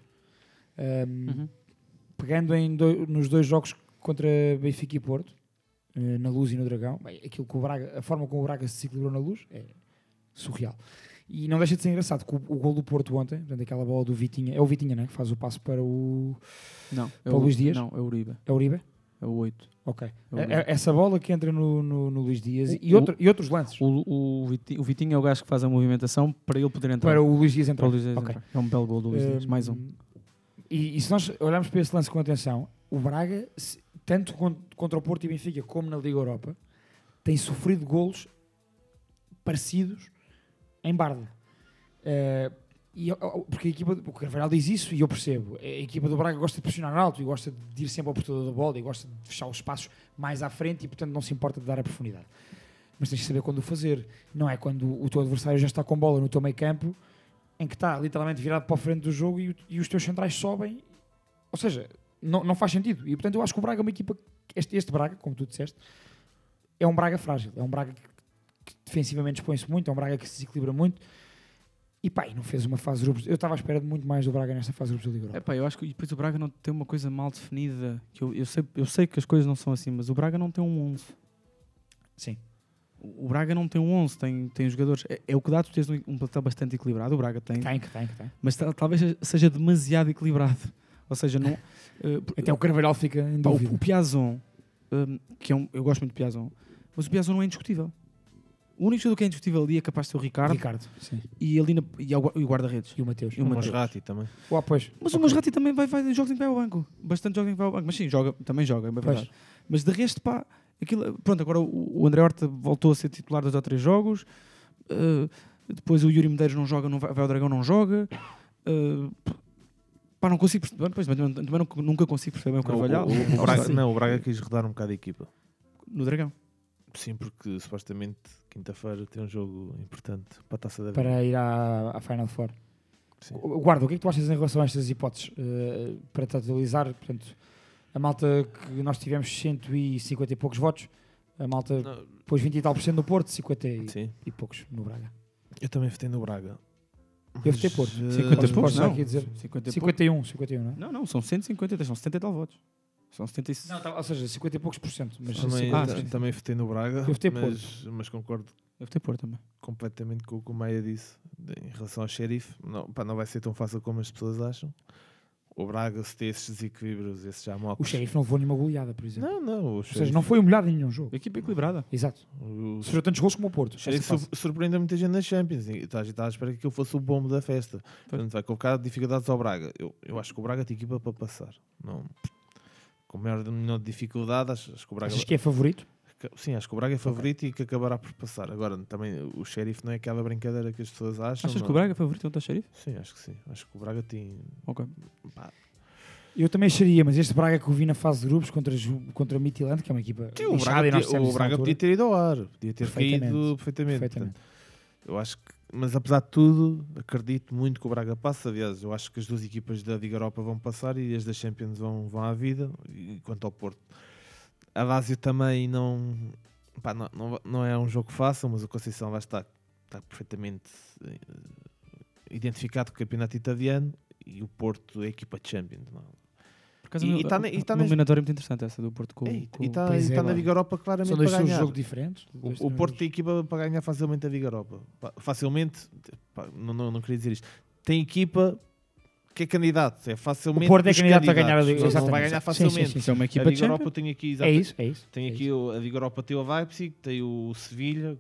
Speaker 8: Um,
Speaker 6: Uhum.
Speaker 8: Pegando em do- nos dois jogos contra Benfica e Porto, eh, na Luz e no Dragão, bem, aquilo que o Braga, a forma como o Braga se desequilibrou na Luz é surreal. E não deixa de ser engraçado que o, o gol do Porto ontem, portanto, aquela bola do Vitinha, é o Vitinha, né, que faz o passo para o,
Speaker 6: Não, é
Speaker 8: Para o Luís Dias?
Speaker 6: Não, é o Uribe.
Speaker 8: é o Uribe?
Speaker 6: É o 8.
Speaker 8: Ok.
Speaker 6: É o
Speaker 8: É- é- essa bola que entra no, no, no Luís Dias
Speaker 6: O-
Speaker 8: e, outro- e outros lances.
Speaker 6: O, o, Vitinho, é o gajo que faz a movimentação para ele poder entrar.
Speaker 8: Para o Luís Dias
Speaker 6: Para
Speaker 8: entrar.
Speaker 6: o Luís Dias
Speaker 8: Ok.
Speaker 6: entrar. É um belo gol do Luís Dias.
Speaker 8: Hum,
Speaker 6: Mais um.
Speaker 8: E, e se nós olharmos para esse lance com atenção, o Braga, se- tanto con- contra o Porto e Benfica como na Liga Europa, tem sofrido golos parecidos em Barda. Eh, e, porque a equipa, o Carvalhal diz isso e eu percebo. A equipa do Braga gosta de pressionar alto e gosta de ir sempre ao portador da bola e gosta de fechar os espaços mais à frente e, portanto, não se importa de dar a profundidade. Mas tens que saber quando o fazer. Não é quando o teu adversário já está com bola no teu meio campo em que está literalmente virado para a frente do jogo e, e os teus centrais sobem. Ou seja, não, não faz sentido. E portanto eu acho que o Braga é uma equipa. Este, este Braga, como tu disseste, é um Braga frágil. É um Braga que, que defensivamente expõe-se muito, é um Braga que se desequilibra muito. E pá, e não fez uma fase de grupos. Eu estava à espera de muito mais do Braga nesta fase de grupos da Liga Europa.
Speaker 6: Epá, eu acho que depois o Braga não tem uma coisa mal definida. Que eu, eu, sei, eu sei que as coisas não são assim, mas o Braga não tem um 11.
Speaker 8: Sim.
Speaker 6: O Braga não tem um 11, tem, tem jogadores. É, é o que dá tu teres um, um plantel bastante equilibrado. O Braga tem,
Speaker 8: Tem, que tem, que tem.
Speaker 6: mas ta- talvez seja demasiado equilibrado. Ou seja, não. por-
Speaker 8: Até o Carvalhal fica em
Speaker 6: pá, o,
Speaker 8: dúvida.
Speaker 6: o Piazon, hum, que é um, eu gosto muito do Piazon, mas o Piazon não é indiscutível. O único jogador que é indiscutível ali é capaz de ser o Ricardo,
Speaker 8: Ricardo, sim.
Speaker 6: e, ali na, e, e o guarda-redes.
Speaker 8: E o Mateus.
Speaker 6: E o
Speaker 9: O. Masrati também.
Speaker 8: O apoio.
Speaker 6: Mas o Masrati também vai, vai em jogos em que vai ao banco. Bastante jogos em que vai ao banco. Mas sim, joga, também joga, é verdade. Mas de resto, pá, aquilo, pronto, agora o, o André Horta voltou a ser titular dois ou três jogos. Uh, depois o Yuri Medeiros não joga, não vai, vai ao Dragão, não joga. Uh, pá, não consigo perceber. Pois, mas também, também não- nunca consigo perceber bem o
Speaker 9: Não,
Speaker 6: Carvalhal.
Speaker 9: o, o- o
Speaker 6: Não,
Speaker 9: Braga,
Speaker 6: sim.
Speaker 9: não, o Braga quis rodar um bocado a equipa.
Speaker 6: No Dragão.
Speaker 9: Sim, porque supostamente quinta-feira tem um jogo importante para a taça da
Speaker 8: Para ir à, à Final Four.
Speaker 9: Sim.
Speaker 8: Guarda, o que é que tu achas em relação a estas hipóteses? Eh, para te atualizar, portanto, a malta que nós tivemos 150 e poucos votos, a malta
Speaker 9: Não,
Speaker 8: pôs 20 e tal por cento no Porto, 50 e, e poucos no Braga.
Speaker 9: eu também votei no Braga.
Speaker 8: Eu votei Porto.
Speaker 9: eh,
Speaker 6: 50
Speaker 8: posso-
Speaker 6: e poucos, não.
Speaker 8: aqui dizer?
Speaker 6: 50 e poucos.
Speaker 8: 51, 51, não é?
Speaker 6: Não, não, são 150, são 70 e tal votos. São 76.
Speaker 8: Não, tá- ou seja, 50 e poucos por cento. Mas
Speaker 9: Também,
Speaker 8: 50
Speaker 6: Ah,
Speaker 9: também votei no Braga,
Speaker 8: Eu votei
Speaker 9: mas, mas concordo
Speaker 6: Deve ter por também.
Speaker 9: completamente com o que o Maia disse em relação ao xerife. Não, pá, não vai ser tão fácil como as pessoas acham. O Braga, se tem esses desequilíbrios, esses já
Speaker 8: o xerife não levou nenhuma goleada, por exemplo.
Speaker 9: Não, não. O
Speaker 8: ou seja, não foi humilhado em nenhum jogo.
Speaker 6: Equipa equilibrada.
Speaker 8: Exato.
Speaker 9: o,
Speaker 8: Sofreu tantos gols como o Porto.
Speaker 9: o
Speaker 8: fase.
Speaker 9: sur- surpreende muita gente na Champions. E estás estás à espera que aquilo fosse o bombo da festa. Portanto, vai colocar dificuldades ao Braga. Eu, eu acho que o Braga tem equipa para passar. Não, com maior, menor dificuldade, acho, acho que o Braga.
Speaker 8: Achas que é favorito?
Speaker 9: Sim, acho que o Braga é favorito e que acabará por passar. Agora, também o Sheriff não é aquela brincadeira que as pessoas acham.
Speaker 6: Achas
Speaker 9: não.
Speaker 6: que o Braga é favorito contra o Xerife?
Speaker 9: Sim, acho que sim. Acho que o Braga tem.
Speaker 6: Ok.
Speaker 9: pá,
Speaker 8: Eu também acharia, mas este Braga que eu vi na fase de grupos contra, contra o Midtjylland, que é uma equipa
Speaker 9: Sim, o Braga,
Speaker 8: e
Speaker 9: podia, o Braga podia ter ido ao ar, podia ter
Speaker 8: Perfeitamente.
Speaker 9: caído perfeitamente.
Speaker 8: Perfeitamente.
Speaker 9: Portanto, eu acho que, mas apesar de tudo, acredito muito que o Braga passa. Aliás, eu acho que as duas equipas da Liga Europa vão passar e as da Champions vão, vão à vida. E quanto ao Porto, a Lazio também não, pá, não, não, não é um jogo fácil, mas o Conceição vai estar, está perfeitamente eh, identificado com o campeonato italiano e o Porto é a equipa de Champions. Não?
Speaker 6: Por
Speaker 9: E-
Speaker 6: uma-
Speaker 9: e tá na- e tá
Speaker 6: eliminatória muito interessante essa do Porto com,
Speaker 9: E
Speaker 6: com-
Speaker 9: está
Speaker 8: Pois é,
Speaker 9: na
Speaker 8: mano.
Speaker 9: Liga Europa claramente
Speaker 8: São dois
Speaker 9: para ganhar.
Speaker 8: jogo diferentes.
Speaker 9: O, o. Porto tem equipa para ganhar facilmente a Liga Europa. Facilmente, pá, não, não, não queria dizer isto. Tem equipa que é candidato. É facilmente.
Speaker 8: O Porto é candidato a ganhar a. Liga exatamente.
Speaker 9: vai ganhar
Speaker 8: Sim, sim,
Speaker 9: facilmente.
Speaker 8: sim,
Speaker 6: Isso é uma
Speaker 9: A
Speaker 6: equipa de
Speaker 9: Liga Europa tem aqui
Speaker 8: É isso, é isso.
Speaker 9: Tem
Speaker 8: é
Speaker 9: aqui
Speaker 8: isso.
Speaker 9: a Liga Europa tem o Leipzig, tem o Sevilha,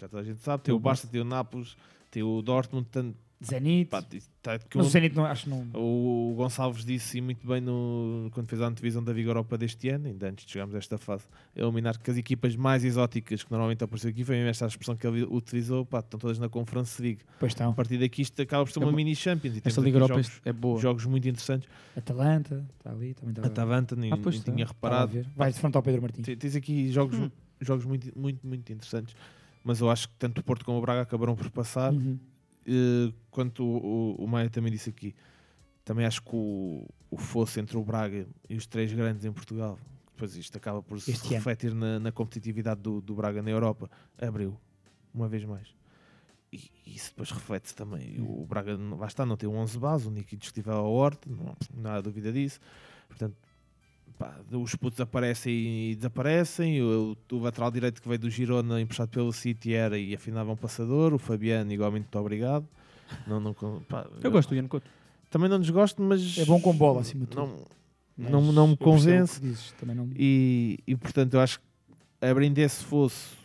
Speaker 9: já toda a gente sabe, tem o Barça, tem o Nápoles, tem o Dortmund, tanto,
Speaker 8: Zenit.
Speaker 9: pá, tá,
Speaker 8: Mas
Speaker 9: o-
Speaker 8: Zenit não, acho que não.
Speaker 9: o Gonçalves disse muito bem no, quando fez a antevisão da Liga Europa deste ano, ainda antes de chegarmos a esta fase, a eliminar que as equipas mais exóticas que normalmente apareceu aqui, foi mesmo esta expressão que ele utilizou, pá, estão todas na Conference League.
Speaker 8: Pois estão.
Speaker 9: A partir daqui isto acaba por ser
Speaker 6: É
Speaker 9: uma mini Champions e
Speaker 6: Esta Liga Europa
Speaker 9: jogos,
Speaker 6: é boa.
Speaker 9: jogos muito interessantes.
Speaker 8: Atalanta, está ali, também está
Speaker 9: A Tavanta, nem,
Speaker 6: Ah, pois
Speaker 9: nem
Speaker 6: está.
Speaker 9: tinha reparado.
Speaker 8: ver. Vai de frente ao Pedro Martins.
Speaker 9: Te- Tens aqui jogos,
Speaker 6: Hum.
Speaker 9: jogos muito, muito, muito interessantes, mas eu acho que tanto o Porto como o Braga acabaram por passar.
Speaker 8: Uhum.
Speaker 9: Eh, quanto o, o, o Maia também disse aqui, também acho que o, o fosse entre o Braga e os três grandes em Portugal, depois isto acaba por se
Speaker 8: Este
Speaker 9: refletir na, na competitividade do, do Braga na Europa, abriu, uma vez mais. E, e isso depois reflete-se também. O Braga, não- lá está, não tem um 11 base, o Nico indiscutível ao Horta, não, não há dúvida disso. Portanto, pá, os putos aparecem e desaparecem. O, o lateral direito que veio do Girona, emprestado pelo City, era e afinava um passador. O Fabiano, igualmente, muito obrigado. Não, não, pá,
Speaker 6: Eu gosto do Ian Couto.
Speaker 9: Também não desgosto, mas.
Speaker 8: É bom com bola, acima de tudo.
Speaker 9: Não,
Speaker 8: Mas
Speaker 9: não, não me
Speaker 8: eu
Speaker 9: convence.
Speaker 8: dizes, também não...
Speaker 9: E, e portanto, eu acho que abrindo esse fosse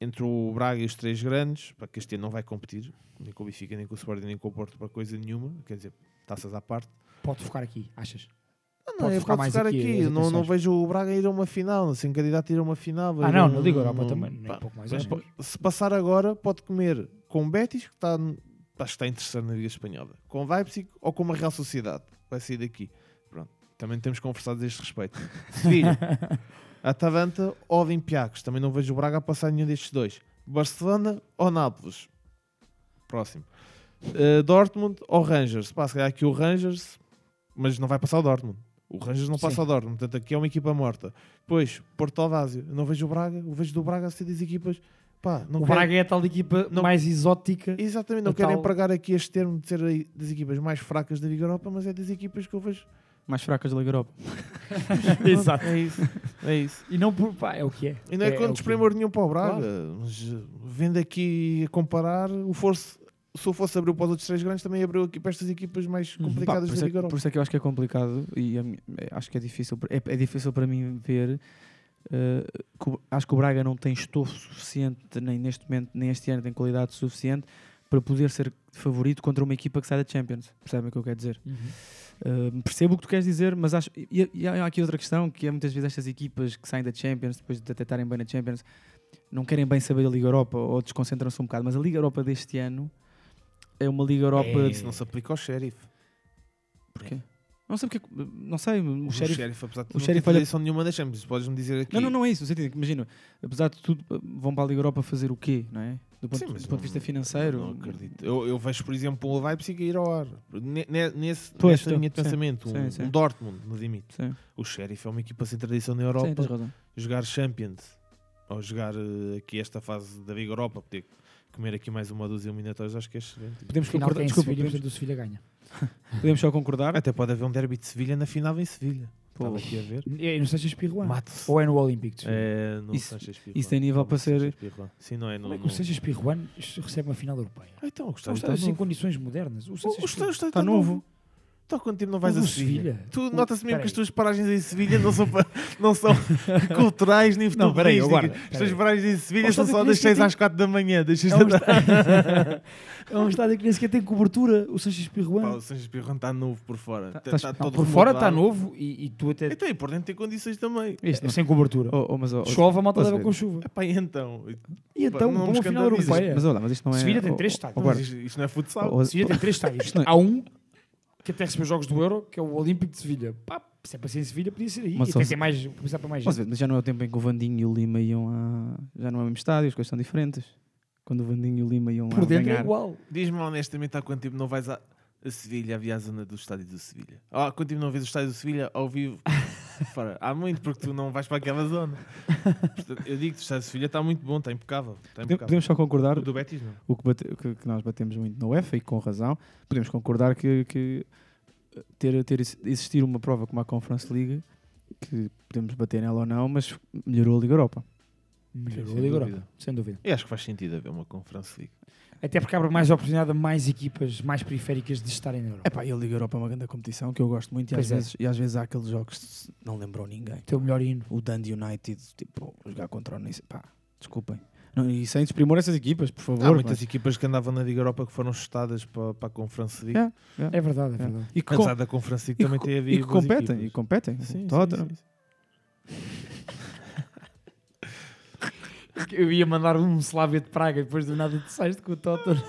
Speaker 9: entre o Braga e os três grandes, para que este ano não vai competir, nem com o Benfica, nem com o Sporting, nem com o Porto, para coisa nenhuma, quer dizer, taças à parte.
Speaker 8: Pode focar aqui, achas?
Speaker 9: Não,
Speaker 8: Pode
Speaker 9: é
Speaker 8: focar mais
Speaker 9: ficar
Speaker 8: aqui,
Speaker 9: aqui.
Speaker 8: as
Speaker 9: Não, não vejo o Braga ir a uma final, sem candidato a ir a uma final.
Speaker 8: Ah,
Speaker 9: Eu
Speaker 8: não, na Liga Europa
Speaker 9: não-
Speaker 8: também, nem
Speaker 9: pá,
Speaker 8: pouco mais
Speaker 9: mas po- Se passar agora, pode comer com o Betis, que está, acho que está em terceiro na Liga Espanhola, com o Leipzig ou com uma Real Sociedade, vai sair daqui. Pronto, também temos conversado a este respeito. Sevilha, Atalanta ou Olympiacos, também não vejo o Braga a passar nenhum destes dois. Barcelona ou Nápoles, próximo. Uh, Dortmund ou Rangers, pá, se calhar aqui o Rangers, mas não vai passar o Dortmund. O Rangers não passa
Speaker 8: Sim.
Speaker 9: o Dortmund, portanto aqui é uma equipa morta. Depois, Porto Alvásio, eu não vejo o Braga, eu vejo do Braga a ser das equipas, pá, não
Speaker 8: o
Speaker 9: quero-
Speaker 8: Braga é a tal equipa
Speaker 9: não-
Speaker 8: mais exótica.
Speaker 9: Exatamente, não
Speaker 8: a
Speaker 9: quero
Speaker 8: tal-
Speaker 9: empregar aqui este termo de ser das equipas mais fracas da Liga Europa, mas é das equipas que eu vejo.
Speaker 6: Mais fracas da Liga Europa.
Speaker 8: Exato.
Speaker 9: É isso, é isso.
Speaker 8: E não por. Pá, é o que é.
Speaker 9: E não é,
Speaker 8: é,
Speaker 9: com
Speaker 8: o que
Speaker 9: desprimor nenhum para o Braga, mas uh, vendo aqui a comparar, o Force, se eu fosse abrir para os outros três grandes, também abriu aqui para estas equipas mais
Speaker 8: Uhum.
Speaker 9: complicadas
Speaker 6: Pá, por,
Speaker 9: da
Speaker 6: isso é,
Speaker 9: Liga
Speaker 6: por
Speaker 9: Europa.
Speaker 6: isso é que eu acho que é complicado e é- acho que é difícil, é, é difícil para mim ver. que o- acho que o Braga não tem estofo suficiente, nem neste momento, nem este ano, tem qualidade suficiente para poder ser favorito contra uma equipa que sai da Champions. Percebem o que eu quero dizer?
Speaker 8: Uhum.
Speaker 6: Uh, percebo o que tu queres dizer, mas acho. E, e há aqui outra questão que é muitas vezes estas equipas que saem da Champions, depois de até estarem bem na Champions, não querem bem saber da Liga Europa ou desconcentram-se um bocado. Mas a Liga Europa deste ano é uma Liga Europa.
Speaker 8: É.
Speaker 9: Isso não se aplica ao Sheriff.
Speaker 6: Porquê? Não sei porque. Não sei. O,
Speaker 9: O
Speaker 6: Sheriff.
Speaker 9: Sheriff, apesar de
Speaker 6: o
Speaker 9: não
Speaker 6: Sheriff
Speaker 9: ter
Speaker 6: olha-
Speaker 9: tradição nenhuma das Champions, podes-me dizer aqui.
Speaker 6: Não, não, não é isso. No sentido que, imagina, apesar de tudo, vão para a Liga Europa fazer o quê, não é? Do ponto,
Speaker 9: Sim,
Speaker 6: do ponto de vista financeiro.
Speaker 9: Não acredito. Eu, eu vejo, por exemplo, o Leipzig ir ao ar. Ne- ne- Nesse,
Speaker 6: Pois,
Speaker 9: nessa
Speaker 6: tu-
Speaker 9: linha de
Speaker 6: sim,
Speaker 9: pensamento.
Speaker 6: sim,
Speaker 9: um,
Speaker 6: sim.
Speaker 9: um Dortmund, limite.
Speaker 6: Sim,
Speaker 9: O Sheriff é uma equipa sem tradição na Europa. jogar Champions ou jogar eh, aqui esta fase da Liga Europa, poder comer aqui mais uma dúzia eliminatórias, acho que é excelente.
Speaker 6: Podemos
Speaker 8: Final
Speaker 6: concordar, desculpa,
Speaker 8: Sevilha,
Speaker 6: podemos,
Speaker 8: portanto o Sevilha ganha.
Speaker 6: podemos só concordar.
Speaker 9: Até pode haver um derby de Sevilha na final em Sevilha.
Speaker 6: Pô.
Speaker 9: Estava aqui a ver.
Speaker 8: É no Sanchez.
Speaker 9: Mate-se.
Speaker 8: Ou é no Sevilha?
Speaker 9: É, no
Speaker 6: Isso-
Speaker 9: Sanchez Pizjuán.
Speaker 6: isso tem nível
Speaker 9: Não,
Speaker 6: para ser-.
Speaker 9: Sim, não é no.
Speaker 8: Como é que o Sanchez Pirjuan recebe uma final europeia?
Speaker 9: Ah, então, o
Speaker 8: São
Speaker 9: estádio está
Speaker 8: estádios em
Speaker 9: novo.
Speaker 8: condições modernas. O
Speaker 9: O-
Speaker 8: Sanchez
Speaker 9: o estádio está
Speaker 6: Está novo.
Speaker 9: Tu há quanto tempo não vais
Speaker 8: O
Speaker 9: a Sevilha?
Speaker 8: Sevilha?
Speaker 9: Tu
Speaker 8: O-
Speaker 9: nota-se mesmo que as tuas paragens em Sevilha não são, pa- não são culturais nem
Speaker 8: Não, peraí, aguarda,
Speaker 9: As tuas
Speaker 8: peraí.
Speaker 9: paragens em Sevilha
Speaker 8: Ó,
Speaker 9: são
Speaker 8: sabe
Speaker 9: só
Speaker 8: que
Speaker 9: das
Speaker 8: nem sequer
Speaker 9: 6 às 4 da manhã. Deixas
Speaker 8: É
Speaker 9: de
Speaker 8: um,
Speaker 9: andar.
Speaker 8: estádio... é um estádio que nem sequer tem cobertura. O Sanches
Speaker 9: Pá,
Speaker 8: Pirruan.
Speaker 9: o Sanches Pirrão está novo por fora. Tá-
Speaker 6: estás-
Speaker 9: tá
Speaker 8: Não,
Speaker 9: todo
Speaker 8: por fora está
Speaker 9: remodelado.
Speaker 8: novo e, e tu até.
Speaker 9: Então, e por dentro tem condições também.
Speaker 6: Isto não-
Speaker 8: sem cobertura.
Speaker 6: Oh, oh, mas, oh, oh,
Speaker 8: Chove, a malta
Speaker 6: posso
Speaker 8: leva
Speaker 6: ver?
Speaker 8: com chuva.
Speaker 9: Epá, e então?
Speaker 8: E então,
Speaker 9: não
Speaker 8: vamos final
Speaker 9: escandalizes.
Speaker 8: europeia.
Speaker 6: Mas olha, mas isto não é.
Speaker 8: Sevilha tem
Speaker 6: oh,
Speaker 8: três
Speaker 6: oh,
Speaker 8: estádios.
Speaker 9: Mas isto, isto não é futsal.
Speaker 6: Oh, oh,
Speaker 8: Sevilha tem três estádios.
Speaker 6: Isto não é-
Speaker 8: Há um que até recebeu jogos do Euro, que é o Olímpico de Sevilha. Pá, se é para ser em Sevilha, podia ser aí.
Speaker 6: Mas
Speaker 8: e tem
Speaker 6: se-
Speaker 8: ter mais, começar para mais
Speaker 6: Posso
Speaker 8: gente.
Speaker 6: mas já não é o tempo em que o Vandinho e o Lima iam a. Já não é o mesmo estádio, as coisas são diferentes. Quando o Vandinho e o Lima iam lá
Speaker 8: Por dentro
Speaker 6: ganhar.
Speaker 8: é igual.
Speaker 9: Diz-me honestamente há quanto tempo não vais a, a Sevilha, a via à zona do estádio do Sevilha? Há quanto tempo não vês o estádio do Sevilha ao vivo? Fora, há muito, porque tu não vais para aquela zona. Portanto, eu digo que o estádio do Sevilha está muito bom, está impecável. Está
Speaker 6: Podemos-
Speaker 9: impecável.
Speaker 6: Podemos só concordar
Speaker 9: O do Betis não.
Speaker 6: o que, bate- que- que nós batemos muito na UEFA e com razão. Podemos concordar que, que ter, ter ex- existir uma prova como a Conference League, que podemos bater nela ou não, mas melhorou a Liga Europa.
Speaker 8: Melhorou
Speaker 9: sem
Speaker 8: a Liga
Speaker 9: dúvida.
Speaker 8: Europa, sem dúvida.
Speaker 9: Eu acho que faz sentido haver uma Conference League.
Speaker 8: Até porque abre mais oportunidade a mais equipas mais periféricas de estarem na Europa.
Speaker 6: Epá, e a Liga Europa é uma grande competição que eu gosto muito e às,
Speaker 8: é.
Speaker 6: vezes, e às vezes há aqueles jogos que não lembram ninguém.
Speaker 8: Teu melhor hino.
Speaker 6: O Dundee United, tipo, jogar contra o Nice, pá, desculpem. Não, e sem desprimor essas equipas, por favor.
Speaker 9: Há muitas
Speaker 6: mas-
Speaker 9: equipas que andavam na Liga Europa que foram chutadas para, para a Conference League.
Speaker 6: É,
Speaker 8: É verdade, é
Speaker 6: é.
Speaker 8: verdade.
Speaker 6: E que,
Speaker 9: Apesar
Speaker 6: com-
Speaker 9: da Conference League
Speaker 6: e
Speaker 9: também
Speaker 6: que-
Speaker 9: tem
Speaker 6: e
Speaker 9: havido
Speaker 6: que
Speaker 9: boas
Speaker 6: competem,
Speaker 9: equipas.
Speaker 6: e competem.
Speaker 9: Sim,
Speaker 6: o
Speaker 9: sim,
Speaker 6: Tottenham.
Speaker 9: sim, sim.
Speaker 8: Eu ia mandar um Slavia de Praga e depois do nada tu saíste com o Tottenham.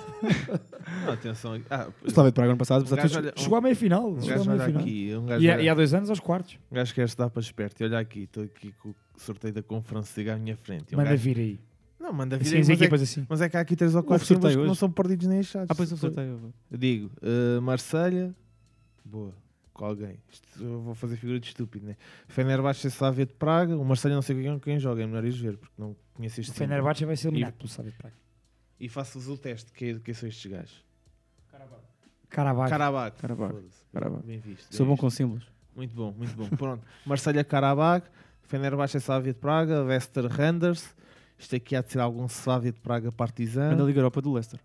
Speaker 9: Não, atenção. Ah,
Speaker 6: O Slavia de Praga ano passado,
Speaker 9: um
Speaker 6: de
Speaker 9: olha-
Speaker 8: Chegou à meia final.
Speaker 9: um
Speaker 8: chegou à
Speaker 9: gajo
Speaker 8: meia
Speaker 9: olha
Speaker 8: final.
Speaker 9: aqui. Um gajo
Speaker 8: E, há-
Speaker 9: olha-
Speaker 8: e há dois anos aos quartos.
Speaker 9: Um gajo quer se dar para esperto. E olha aqui, estou aqui com o sorteio da Conference League à minha frente. Um
Speaker 8: Manda
Speaker 9: gajo-
Speaker 8: vir aí.
Speaker 9: Não, manda vir
Speaker 8: Assim,
Speaker 9: aí,
Speaker 8: as
Speaker 9: mas, é,
Speaker 8: equipas assim.
Speaker 9: mas é que há aqui três ou quatro times que não são perdidos nem achados.
Speaker 6: Ah, pois o sorteio.
Speaker 9: Eu digo, uh, Marselha, boa, com alguém. Isto eu vou fazer figura de estúpido, né? Fenerbahçe, Slavia de Praga. O Marselha não sei quem, quem joga, é melhor ir ver, porque não conheço este
Speaker 8: O
Speaker 9: time.
Speaker 8: Fenerbahçe vai ser eliminado pelo Slavia de Praga.
Speaker 9: E faço-vos o teste, que, é- quem são estes gajos?
Speaker 8: Caravaggio.
Speaker 9: Karabakh.
Speaker 6: Karabakh.
Speaker 9: Foda-se.
Speaker 6: Karabakh.
Speaker 9: Bem visto.
Speaker 6: Sou
Speaker 9: bem
Speaker 6: bom com símbolos.
Speaker 9: Muito bom, muito bom. Pronto. Marselha, Karabakh. Fenerbahçe, Slavia de Praga. Leicester, Randers. Isto aqui há de ser algum Slavia de Praga Partizan.
Speaker 6: Da Liga Europa do Leicester.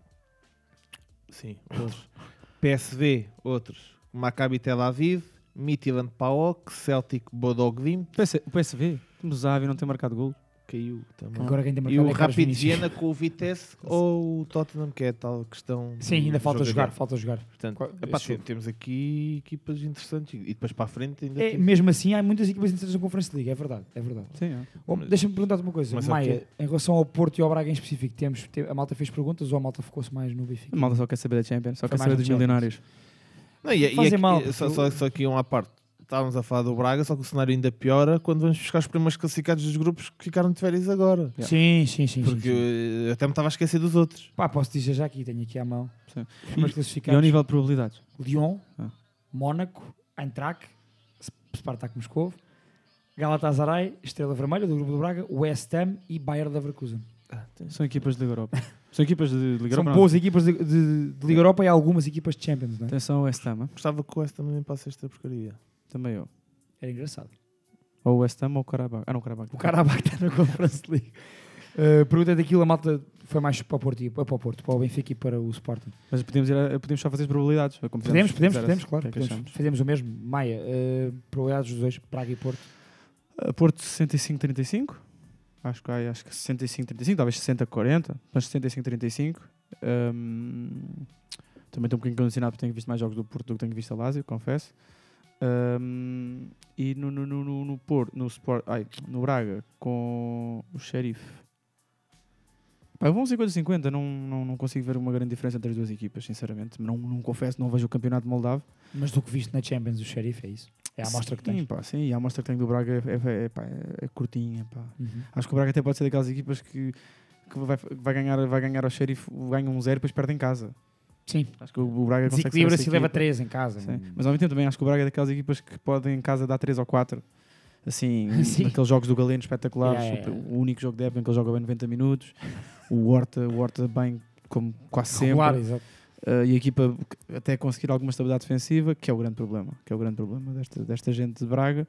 Speaker 9: Sim, outros. PSV, outros. Maccabi Tel Aviv, Midtjylland PAOK, Celtic Bodoglim,
Speaker 6: PS- O PSV, o Zavi não tem marcado gol.
Speaker 9: caiu também.
Speaker 8: Agora quem tem
Speaker 9: e
Speaker 8: marcado
Speaker 9: o
Speaker 8: é
Speaker 9: Rapid. Viena com o Vitesse ou o Tottenham, que é a tal questão.
Speaker 8: Sim, ainda falta jogar,
Speaker 9: jogador.
Speaker 8: falta jogar.
Speaker 9: Portanto,
Speaker 8: Qual-
Speaker 9: epá, temos aqui equipas interessantes e depois para a frente ainda
Speaker 8: É, mesmo assim, há muitas equipas interessantes na Conference League, é verdade, é verdade.
Speaker 6: Sim, é.
Speaker 8: Oh, Deixa-me perguntar-te uma coisa,
Speaker 9: Mas é
Speaker 8: Maia,
Speaker 9: quê?
Speaker 8: em relação ao Porto e ao Braga em específico, temos, te- a malta fez perguntas ou a malta focou-se mais no Benfica?
Speaker 6: A malta só quer saber da Champions, só
Speaker 8: Foi
Speaker 6: quer saber dos
Speaker 8: Champions.
Speaker 6: milionários.
Speaker 9: Não, e, e
Speaker 8: Fazem
Speaker 9: aqui-
Speaker 8: mal,
Speaker 9: só,
Speaker 8: porque
Speaker 9: só,
Speaker 8: eu-
Speaker 9: só aqui uma parte. Estávamos a falar do Braga, só que o cenário ainda piora quando vamos buscar os primeiros classificados dos grupos que ficaram de férias agora.
Speaker 6: Yeah.
Speaker 8: Sim, sim, sim.
Speaker 9: Porque
Speaker 8: sim, sim.
Speaker 9: eu até me estava a esquecer dos outros.
Speaker 8: Pá, posso dizer já aqui, tenho aqui à mão.
Speaker 6: Sim.
Speaker 8: Os primeiros
Speaker 6: E
Speaker 8: classificados.
Speaker 6: ao nível de probabilidades.
Speaker 8: Lyon,
Speaker 6: Ah.
Speaker 8: Mónaco, Eintracht, Sp- Spartak Moscou, Galatasaray, Estrela Vermelha do grupo do Braga, West Ham e Bayern Leverkusen.
Speaker 6: São equipas Liga Europa. São equipas de Liga
Speaker 8: São
Speaker 6: Europa. não.
Speaker 8: boas equipas de, de- de Liga Europa e algumas equipas de Champions, não é?
Speaker 6: Atenção ao West Ham.
Speaker 9: Gostava que o West também passe esta porcaria.
Speaker 6: Também eu.
Speaker 8: Era engraçado.
Speaker 6: Ou o West Ham ou o Karabakh. Ah, não, o Karabakh.
Speaker 8: O Karabakh está na Conference League. Uh, pergunta daquilo, a malta foi mais para o Porto, e- para o Porto, para o Benfica e para o Sporting.
Speaker 6: Mas podemos, ir a- podemos só fazer as probabilidades. é
Speaker 8: Podemos, podemos, podemos, claro.
Speaker 6: é
Speaker 8: podemos. Fazemos o mesmo. Maia, uh, probabilidades dos dois, Praga e Porto.
Speaker 6: A Porto 65-35. Acho que, acho que 65-35, talvez 60-40, mas 65-35. Hum, também estou um bocadinho condicionado porque tenho visto mais jogos do Porto do que tenho visto a Lazio, confesso. Hum, e no, no, no, no, Porto, no, Sport, ai, no Braga, com o Sheriff. Pá, um 50-50, não, não, não consigo ver uma grande diferença entre as duas equipas, sinceramente. Não, não confesso, não vejo o campeonato moldavo.
Speaker 8: Mas do que viste na Champions, o Sheriff é isso. É a amostra que
Speaker 6: Sim,
Speaker 8: tens.
Speaker 6: pá, sim, a amostra que tenho do Braga é, é, é, pá, é- curtinha. Pá.
Speaker 8: Uhum.
Speaker 6: Acho que o Braga até pode ser daquelas equipas que, que vai, vai, ganhar, vai ganhar ao Sheriff, ganha um zero e depois perde em casa.
Speaker 8: Sim.
Speaker 6: Acho que o, Braga
Speaker 8: Desequilibra-se e leva. 3 em casa.
Speaker 6: Sim. Mas ao mesmo tempo também acho que o Braga é daquelas equipas que podem em casa dar 3 ou 4. Assim,
Speaker 8: Sim.
Speaker 6: naqueles jogos do Galeno espetaculares,
Speaker 8: Yeah, yeah,
Speaker 6: o- o único jogo da época em que ele joga bem 90 minutos, o Horta, o Horta bem como quase sempre.
Speaker 8: Regular, exato.
Speaker 6: Uh, e a equipa até conseguir alguma estabilidade defensiva, que é o grande problema, que é o grande problema desta, desta gente de Braga.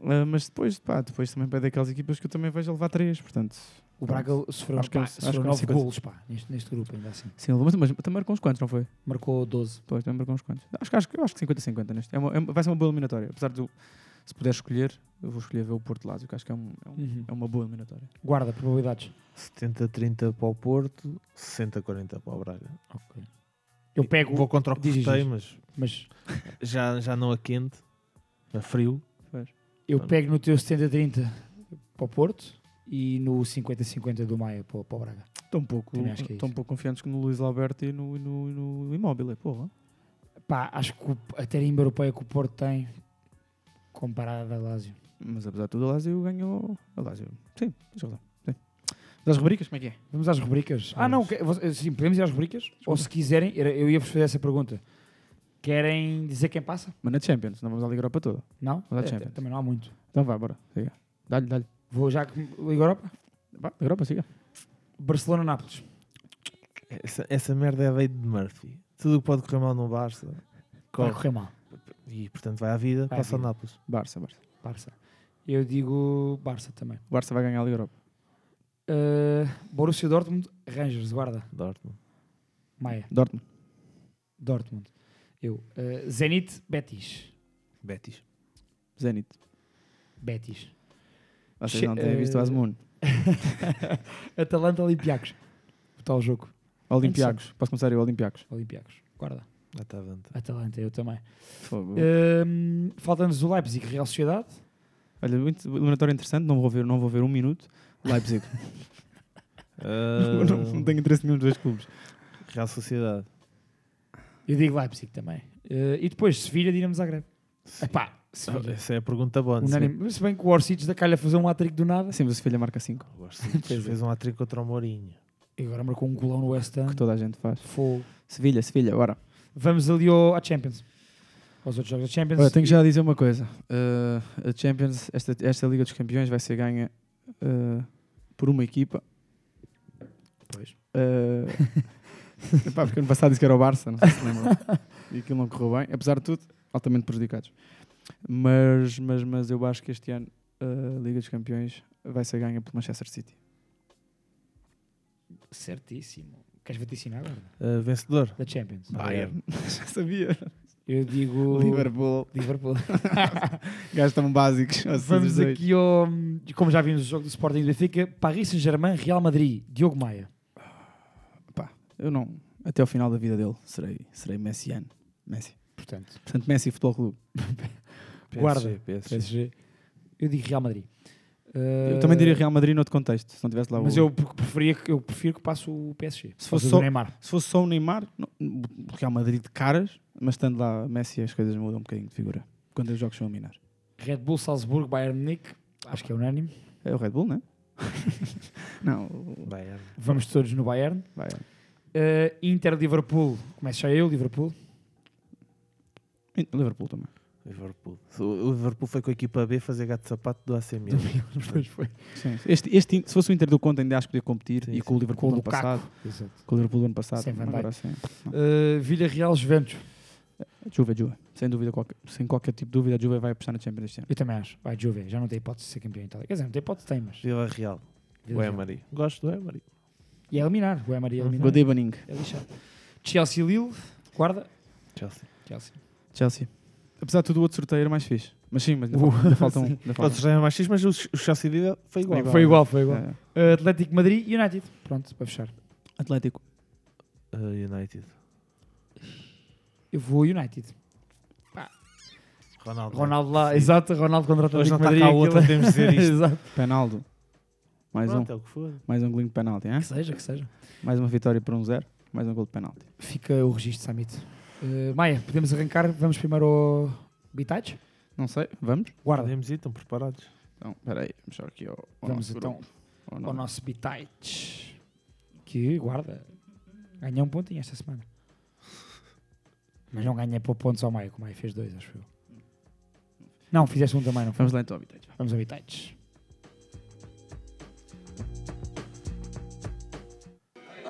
Speaker 6: Uh, mas depois, pá, depois também é daquelas equipas que eu também vejo a levar três, portanto,
Speaker 8: O Braga sofreu,
Speaker 6: Acho que é-
Speaker 8: pá,
Speaker 6: acho que
Speaker 8: sofreu
Speaker 6: é
Speaker 8: 9
Speaker 6: 50.
Speaker 8: golos pá, neste, neste grupo, ainda assim.
Speaker 6: Sim, mas, mas também marcou uns quantos, não foi?
Speaker 8: Marcou 12.
Speaker 6: Pois, também marcou uns quantos. Acho, que- acho, acho que 50-50 neste. É uma- é vai ser uma boa eliminatória. Apesar de, eu- se puder escolher, eu vou escolher ver o Porto Lázio, que acho que é, um- é um-
Speaker 8: Uhum.
Speaker 6: é uma boa eliminatória.
Speaker 8: Guarda, probabilidades.
Speaker 9: 70-30 para o Porto, 60-40 para o Braga.
Speaker 8: Ok. Eu pego.
Speaker 9: Vou contra o Cortei, mas
Speaker 8: Mas
Speaker 9: já, já não a quente, a frio.
Speaker 8: eu
Speaker 9: Pronto.
Speaker 8: pego no teu 70-30 para o Porto e no 50-50 do Maia para, o- para o Braga.
Speaker 6: Estão um pouco,
Speaker 8: é
Speaker 6: estão um
Speaker 8: isso.
Speaker 6: pouco confiantes que no Luís Alberto e no, no, no Immobile, porra.
Speaker 8: Pá, acho que a tarimba europeia que o Porto tem comparada a Lásio.
Speaker 6: Mas apesar de tudo, a Lázio ganhou. A Lázio. Sim, tens razão. Das rubricas, como é que é?
Speaker 8: Vamos às rubricas. Ah, não, que- sim, podemos ir às rubricas? Ou se quiserem, eu ia-vos fazer essa pergunta. Querem dizer quem passa?
Speaker 6: Mas na Champions, não vamos à Liga Europa toda.
Speaker 8: Não?
Speaker 6: Vamos à
Speaker 8: É,
Speaker 6: Champions.
Speaker 8: também não há muito.
Speaker 6: Então vá, bora. Siga. Dá-lhe, dá-lhe.
Speaker 8: Vou já com Liga Europa.
Speaker 6: Vá, Liga Europa, siga.
Speaker 8: Barcelona-Nápoles.
Speaker 9: Essa, essa merda é veio de Murphy. Tudo o que pode correr mal no Barça,
Speaker 8: Vai
Speaker 9: corre.
Speaker 8: correr mal.
Speaker 9: E portanto vai à vida,
Speaker 8: Vai
Speaker 9: passa ao. Nápoles.
Speaker 6: Barça, Barça.
Speaker 8: Barça. Eu digo Barça também.
Speaker 6: O Barça vai ganhar a Liga Europa.
Speaker 8: Uh, Borussia Dortmund, Rangers, guarda.
Speaker 9: Dortmund.
Speaker 8: Maia,
Speaker 6: Dortmund.
Speaker 8: Dortmund. Eu. Uh, Zenit, Betis.
Speaker 9: Betis.
Speaker 6: Zenit.
Speaker 8: Betis.
Speaker 6: Vocês
Speaker 8: Che-
Speaker 6: não têm visto o
Speaker 8: eh,
Speaker 6: Asmun.
Speaker 8: Atalanta, Olympiacos. O tal jogo.
Speaker 6: Olympiacos. Posso começar eu, Olympiacos.
Speaker 8: Olympiacos. Guarda.
Speaker 9: Atalanta.
Speaker 8: Atalanta, eu também. Um, Falta-nos o Leipzig, Real Sociedade.
Speaker 6: Olha, muito eliminatório interessante, não vou ver, não vou ver um minuto. Leipzig.
Speaker 9: Ah,
Speaker 6: não, não tenho interesse nenhum dos dois clubes.
Speaker 9: Real Sociedade.
Speaker 8: Eu digo Leipzig também. Uh, e depois, Sevilha, Dinamo Zagreb. Epá, Sevilha.
Speaker 9: Essa é a pergunta.
Speaker 8: Unânime. Se bem que o Orsic da calha fazer um hat-trick do nada.
Speaker 6: Sim, mas o Filha marca 5,
Speaker 9: O Arsenal fez um hat contra o Mourinho.
Speaker 8: E agora marcou um golão no West Ham.
Speaker 6: que toda a gente faz.
Speaker 8: Fogo.
Speaker 6: Sevilha, Sevilha, bora.
Speaker 8: Vamos ali ao, à Champions. Aos outros jogos da Champions.
Speaker 6: Olha, tenho já a dizer uma coisa. Uh, a Champions, esta, esta Liga dos Campeões vai ser ganha uh, por uma equipa.
Speaker 8: Pois.
Speaker 6: Uh, epá, porque ano passado disse que era o Barça, não sei se lembram. e aquilo não correu bem, apesar de tudo, altamente prejudicados. Mas, mas, mas eu acho que este ano a Liga dos Campeões vai ser ganha por Manchester City.
Speaker 8: Certíssimo. Queres vaticinar agora?
Speaker 9: Ah, vencedor.
Speaker 8: Da Champions.
Speaker 6: Bayern. Já sabia.
Speaker 8: Eu digo...
Speaker 6: Liverpool.
Speaker 8: Liverpool.
Speaker 6: Gajos tão básicos.
Speaker 8: Vamos aqui ao... Como já vimos o jogo do Sporting e do Benfica, Paris Saint-Germain, Real Madrid, Diogo Maia.
Speaker 6: Pá, eu não. Até ao final da vida dele serei, serei messiano. Messi.
Speaker 8: Portanto,
Speaker 6: Portanto, Messi Futebol Clube.
Speaker 8: Guarda.
Speaker 9: PSG.
Speaker 8: PSG. Eu digo Real Madrid.
Speaker 6: Eu
Speaker 8: Uh,
Speaker 6: também diria Real Madrid noutro contexto, se não tivesse lá
Speaker 8: Mas
Speaker 6: o...
Speaker 8: eu pre- preferia que eu prefiro que passe o PSG.
Speaker 6: Se fosse só-
Speaker 8: Neymar.
Speaker 6: Se fosse só o Neymar, não- Real Madrid de caras, mas estando lá Messi as coisas mudam um bocadinho de figura. Quando os jogos são a minar.
Speaker 8: Red Bull, Salzburgo, Bayern Munique. Acho que é unânime.
Speaker 6: É o Red Bull, não é? não, o
Speaker 9: Bayern.
Speaker 8: Vamos todos no Bayern.
Speaker 6: Bayern.
Speaker 8: Uh, Inter, Liverpool. Começo já eu, Liverpool.
Speaker 6: Liverpool também.
Speaker 9: Liverpool. O Liverpool foi com a equipa B fazer gato de sapato do AC Milan.
Speaker 8: Depois foi.
Speaker 6: Sim. Este, este, se fosse o Inter do Conte, ainda acho que podia competir.
Speaker 9: Sim,
Speaker 6: e com o. Liverpool do ano
Speaker 8: Lukaku.
Speaker 6: passado.
Speaker 8: Exato.
Speaker 6: Com o Liverpool do ano passado.
Speaker 8: Sem
Speaker 6: Agora sim.
Speaker 8: Uh, Vila Real, Juventus.
Speaker 6: Juve, Juve. Sem dúvida, qualquer, sem qualquer tipo de dúvida, a Juve vai apostar na Champions este ano.
Speaker 8: Eu também acho. Vai, Juve. Já não tem hipótese de ser campeão em Itália. Quer dizer, não tem hipótese, tem, mas.
Speaker 9: Vila Real.
Speaker 8: Vila
Speaker 9: O. Emery. Gosto do Emery.
Speaker 8: E é eliminar. O Emery é eliminar.
Speaker 6: Good evening.
Speaker 8: É lixado. Chelsea, Lille. Guarda.
Speaker 9: Chelsea.
Speaker 8: Chelsea.
Speaker 6: Chelsea. Apesar de tudo, o outro sorteio era mais fixe. Mas sim, mas ainda,
Speaker 8: Uh,
Speaker 6: ainda faltam.
Speaker 8: sim.
Speaker 6: ainda faltam.
Speaker 9: É mais X, mas o o Chelsea de foi igual.
Speaker 8: Foi igual, foi igual.
Speaker 6: É.
Speaker 8: Uh, Atlético Madrid, United. Pronto, para fechar.
Speaker 6: Atlético.
Speaker 9: Uh, United.
Speaker 8: Eu vou United.
Speaker 9: Ronaldo.
Speaker 8: Ronaldo lá, exato, Ronaldo contra o
Speaker 9: Hoje
Speaker 8: Atlético
Speaker 9: não está
Speaker 8: Madrid.
Speaker 9: cá o outro,
Speaker 8: aquilo-
Speaker 9: temos de dizer isto.
Speaker 8: exato.
Speaker 6: Penaldo. Mais um.
Speaker 9: Pronto, é o que for.
Speaker 6: Mais um golinho de penalti, hein?
Speaker 8: Que seja, que seja.
Speaker 6: Mais uma vitória por um zero. Mais um gol de penalti.
Speaker 8: Fica o registro, Samit. Uh, Maia, podemos arrancar. Vamos primeiro ao Bitage?
Speaker 6: Não sei, vamos?
Speaker 8: Guarda.
Speaker 9: Podemos ir, estão preparados.
Speaker 6: Então, espera aí, vamos só aqui ao, ao
Speaker 8: Vamos
Speaker 6: nosso
Speaker 8: então
Speaker 6: grupo. Ao
Speaker 8: ao
Speaker 6: nosso-
Speaker 8: nosso Bitage. Que, guarda, ganhou um pontinho esta semana. Mas não ganhei por pontos ao Maia, que o Maia fez dois, acho eu. Não, fizeste um também, não foi?
Speaker 6: Vamos lá então, Habitat.
Speaker 8: Vamos ao Bitage.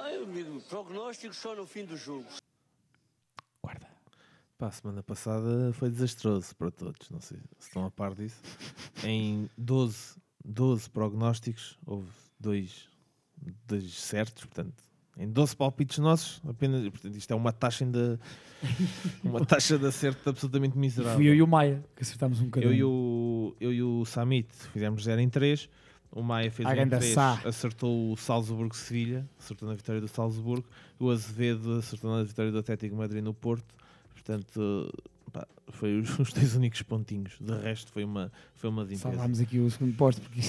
Speaker 10: Ai, amigo, prognóstico só no fim do jogo.
Speaker 9: Pá, a semana passada foi desastroso para todos. Não sei se estão a par disso. Em 12, 12 prognósticos, houve dois dos certos, portanto, em 12 palpites nossos, apenas, portanto, isto é uma taxa ainda, uma taxa de acerto absolutamente miserável.
Speaker 8: Fui eu e o Maia, que acertámos um bocadinho.
Speaker 9: Eu e o, eu e o Samit fizemos 0 em 3. O Maia fez
Speaker 8: Ah,
Speaker 9: um em
Speaker 8: ganda
Speaker 9: 3,
Speaker 8: Sá.
Speaker 9: acertou o Salzburgo-Sevilha, acertou na vitória do Salzburgo. O Azevedo acertou na vitória do Atlético Madrid no Porto. Portanto, pá, foi os, os dois únicos pontinhos. De resto, foi uma, foi uma limpeza.
Speaker 8: Salvámos aqui o segundo posto, porque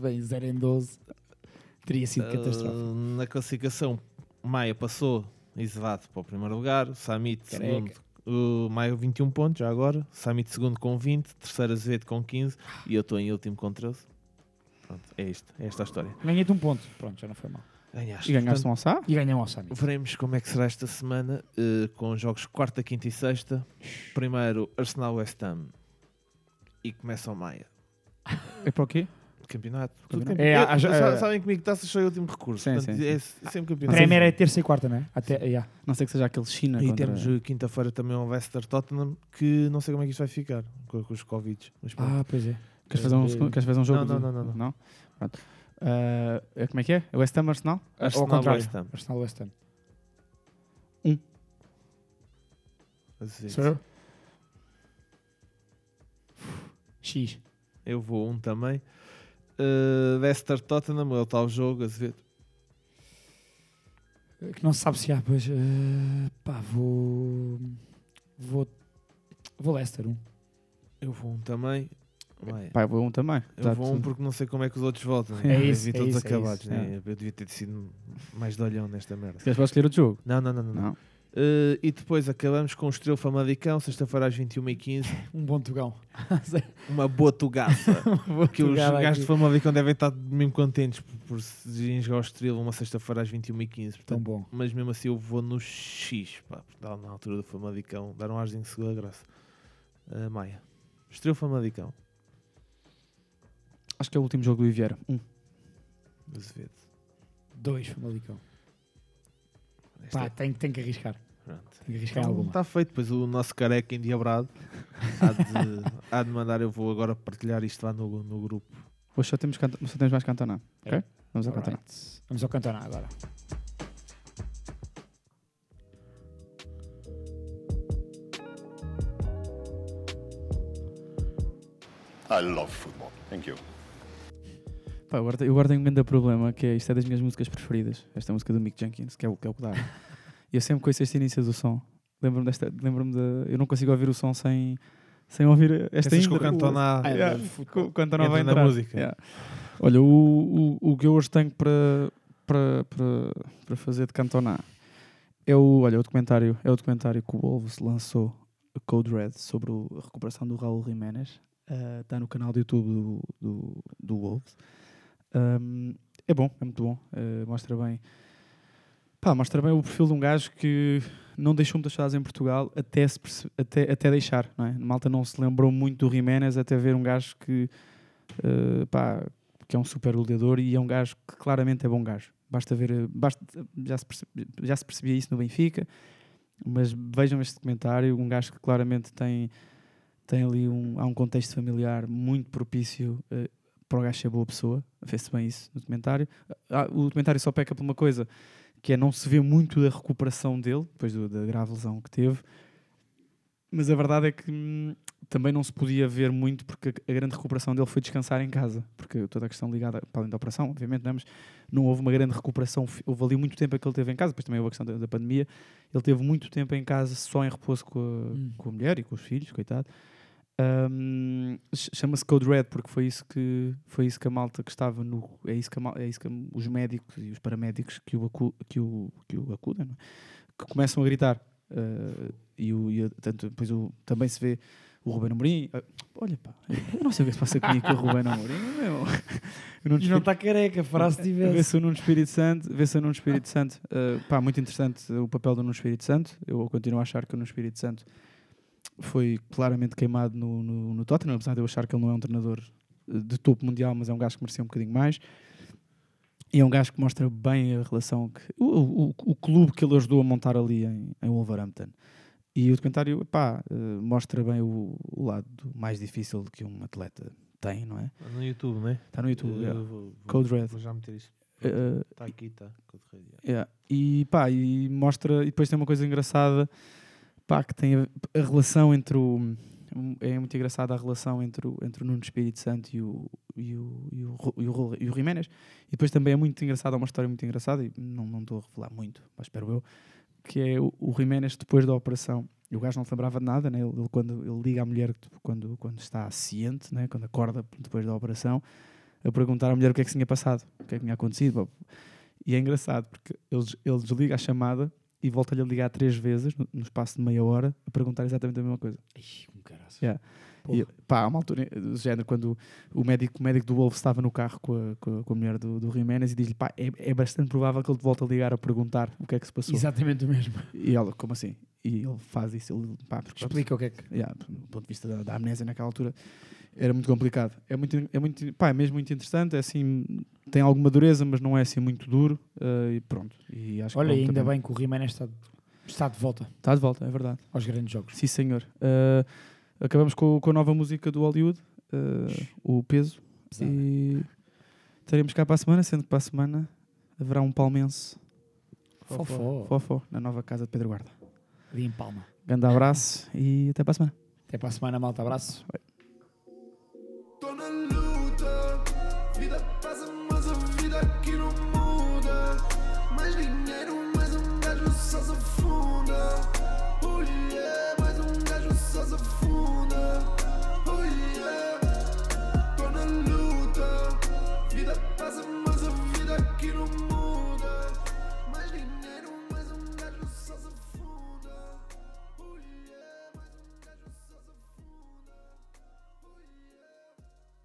Speaker 8: bem 0 em 12 teria sido
Speaker 9: Ah,
Speaker 8: catastrófico.
Speaker 9: na classificação, Maia passou exilado para o primeiro lugar, Samit
Speaker 8: Careca.
Speaker 9: segundo, o Maia 21 pontos já agora, Samit segundo com 20, terceiro Azevedo com 15 e eu estou em último com 13. Pronto, é isto, é esta a história.
Speaker 8: Ganhei-te um ponto, pronto, já não foi mal.
Speaker 9: Ganhaste.
Speaker 6: E ganhaste
Speaker 9: Portanto,
Speaker 6: um alçá?
Speaker 8: E ganhamos ao Sami.
Speaker 9: Veremos como é que será esta semana eh, com jogos quarta, quinta e sexta. Primeiro Arsenal West Ham e começa o Maia.
Speaker 6: É para o quê?
Speaker 9: Campeonato.
Speaker 6: Campeonato.
Speaker 9: Tudo
Speaker 8: É,
Speaker 9: campe-
Speaker 8: a- a-
Speaker 9: sa- Sabem comigo que taças só é o último recurso.
Speaker 6: Sim,
Speaker 9: Portanto,
Speaker 6: sim,
Speaker 9: é
Speaker 6: sim.
Speaker 9: sempre campeonato.
Speaker 8: Premier é terça e quarta, não é? Até, yeah.
Speaker 6: Não sei que seja aquele China
Speaker 9: E
Speaker 6: contra...
Speaker 9: temos eh, quinta-feira também o Leicester Tottenham, que não sei como é que isto vai ficar com, com os Covid.
Speaker 8: Ah, pois é.
Speaker 6: Queres fazer um, queres fazer um jogo?
Speaker 9: Não,
Speaker 6: de-
Speaker 9: não, não, não, não.
Speaker 6: Pronto. É- como é que é? É West Ham Arsenal?
Speaker 8: Ou
Speaker 9: Arsenal,
Speaker 8: ao contrário.
Speaker 9: West Ham.
Speaker 8: Arsenal West Ham.
Speaker 9: Azevedo.
Speaker 8: Sou eu? X.
Speaker 9: Eu vou um também. Uh, Leicester Tottenham, é o tal jogo, Azevedo.
Speaker 8: Que não se sabe se há, pois. eh, pá, vou. Vou. Vou Leicester, um.
Speaker 9: Eu vou um também. Vai.
Speaker 6: Pá, eu vou um também.
Speaker 9: Eu
Speaker 6: Tá
Speaker 9: vou um
Speaker 6: tudo-
Speaker 9: porque não sei como é que os outros votam.
Speaker 6: É
Speaker 9: Eu
Speaker 8: isso,
Speaker 9: vi
Speaker 8: é
Speaker 9: todos
Speaker 8: isso, é
Speaker 9: acabados.
Speaker 8: isso,
Speaker 9: né? Eu devia ter sido mais de olhão nesta merda.
Speaker 6: Queres para escolher outro jogo?
Speaker 9: Não, não, não. não, não.
Speaker 6: Não.
Speaker 9: Uh, e depois acabamos com o Estrela Famalicão, sexta-feira às 21h15.
Speaker 8: Um bom tugão.
Speaker 9: Uma boa tugaça. que os
Speaker 8: tugada
Speaker 9: gajos de
Speaker 8: aqui.
Speaker 9: Famalicão devem estar mesmo contentes por, por se irem jogar o Estrela uma sexta-feira às 21h15.
Speaker 8: Tão
Speaker 9: Portanto,
Speaker 8: bom.
Speaker 9: mas mesmo assim eu vou no X, pá, porque dá na altura do Famalicão, dar um arzinho de segunda graça. Uh, Maia. Estrela Famalicão.
Speaker 6: Acho que é o último jogo do Iviera. Um.
Speaker 9: Azevedo.
Speaker 8: Dois, Famalicão. Pá,
Speaker 9: é-
Speaker 8: tem, tem que arriscar.
Speaker 9: Pronto.
Speaker 8: Tem que arriscar
Speaker 9: Então,
Speaker 8: alguma.
Speaker 9: Está feito, pois o nosso careca endiabrado há de, há de mandar. Eu vou agora partilhar isto lá no, no grupo.
Speaker 6: Hoje só temos, canta- só temos mais Cantona. Ok?
Speaker 8: É.
Speaker 6: Vamos ao. Cantona.
Speaker 8: Vamos ao Cantona agora.
Speaker 2: I love football. Thank you.
Speaker 6: Pá, agora, te- eu agora tenho um grande problema, que é isto é das minhas músicas preferidas. Esta música do Mick Jenkins, que é o que é o que dá. E eu sempre conheço este início do som. Lembro-me desta, lembro-me de, eu não consigo ouvir o som sem, sem ouvir esta
Speaker 9: Pensas que o
Speaker 6: intro.
Speaker 9: Cantona
Speaker 8: Ah,
Speaker 6: Yeah,
Speaker 8: é,
Speaker 6: Cantona vai
Speaker 9: na
Speaker 6: entrar.
Speaker 9: música.
Speaker 6: Yeah. Olha, o, o, o que eu hoje tenho para, para, para, para fazer de Cantona é o, olha, o documentário, é o documentário que o Wolves lançou, Code Red, sobre o- a recuperação do Raul Jiménez. Está no canal do YouTube do, do, do Wolves. Um, é bom, é muito bom. Uh, mostra bem. Pá, mostra bem o perfil de um gajo que não deixou muitas saudades em Portugal até, se até, até deixar. Não é? Malta não se lembrou muito do Jiménez até ver um gajo que, uh, pá, que é um super goleador e é um gajo que claramente é bom gajo. Basta ver, basta, já, se perce- já se percebia isso no Benfica, mas vejam este documentário, um gajo que claramente tem, tem ali um, há um contexto familiar muito propício uh, para o gajo ser boa pessoa. Fez-se bem isso no documentário. Ah, o documentário só peca por uma coisa, que é não se vê muito da recuperação dele, depois do- da grave lesão que teve. Mas a verdade é que hum, também não se podia ver muito, porque a- grande recuperação dele foi descansar em casa. Porque toda a questão ligada, para além da operação, obviamente, não, é? mas não houve uma grande recuperação. Houve ali muito tempo que ele teve em casa, depois também houve a questão da, da pandemia. Ele teve muito tempo em casa só em repouso com a,
Speaker 8: Hum.
Speaker 6: com a mulher e com os filhos, coitado. Um, ch- Chama-se Code Red porque foi isso que foi isso que a malta que estava no é isso que, a mal- é isso que os médicos e os paramédicos que o, acu, que o, que o acudem é? que começam a gritar uh, e, o, e a- tanto, depois o, também se vê o Ruben Amorim uh, olha pá, eu não sei o que se passa comigo com o Ruben Amorim meu. Eu não
Speaker 8: não está careca, fará se tivesse.
Speaker 6: Vê-se o Nuno Espírito Santo, vê-se o Nuno Espírito Santo. Uh, pá, muito interessante o papel do Nuno Espírito Santo. Eu continuo a achar que o Nuno Espírito Santo foi claramente queimado no, no, no Tottenham, apesar de eu achar que ele não é um treinador uh, de topo mundial, mas é um gajo que merecia um bocadinho mais. E é um gajo que mostra bem a relação que o, o, o clube que ele ajudou a montar ali em, em Wolverhampton. E o documentário pá, uh, mostra bem o, o lado mais difícil que um atleta tem, não é?
Speaker 9: No YouTube, não é?
Speaker 6: Está no YouTube. Yeah.
Speaker 9: vou- vou-
Speaker 6: Code Red.
Speaker 9: Vou já meter isto.
Speaker 6: Eh,
Speaker 9: Está aqui, está. Code radial.
Speaker 6: Yeah. E pá, e mostra, e depois tem uma coisa engraçada, pá, que tem a, a relação entre o, é muito engraçada a relação entre o, entre o Nuno Espírito Santo e o, e o, e o, e o, e o Jiménez, e depois também é muito engraçada, uma história muito engraçada, e não não estou a revelar muito, mas espero eu, que é o, o Jiménez depois da operação, e o gajo não se lembrava de nada, né? ele, ele quando ele liga à mulher quando, quando está ciente, né? quando acorda depois da operação, a perguntar à mulher o que é que tinha passado, o que é que tinha acontecido, e é engraçado porque ele, ele desliga a chamada e volta-lhe a ligar três vezes no, no espaço de meia hora a perguntar exatamente a mesma coisa. Yeah. E, pá, há uma altura do género quando o médico, o médico do Wolves estava no carro com a, com a, com a mulher do, do Jiménez e diz-lhe: pá, é, é bastante provável que ele te volte a ligar a perguntar o que é que se passou.
Speaker 8: Exatamente o mesmo.
Speaker 6: E ela, como assim? E ele faz isso. Ele, pá, porque-
Speaker 8: Explica o que é que.
Speaker 6: Yeah, do ponto de vista da, da amnésia naquela altura era muito complicado. É muito, é muito, pá, é mesmo muito interessante. É assim, tem alguma dureza, mas não é assim muito duro. eh, e pronto. E acho
Speaker 8: Olha,
Speaker 6: que
Speaker 8: ainda
Speaker 6: também-
Speaker 8: bem que o Jiménez está, está de volta
Speaker 6: Está de volta, é verdade.
Speaker 8: aos grandes jogos.
Speaker 6: Sim, senhor. Eh, acabamos com, com a nova música do Hollywood, eh, o Peso.
Speaker 8: Pesada.
Speaker 6: E estaremos cá para a semana, sendo que para a semana haverá um palmense
Speaker 8: Fofó.
Speaker 6: fofó na nova casa de Pedro Guarda.
Speaker 8: Ali em Palma.
Speaker 6: Grande abraço e até para a semana.
Speaker 8: Até para a semana, malta. Abraço.
Speaker 7: Tô vida passa, mas a vida aqui não muda. Mais dinheiro, mais um gajo só se afunda.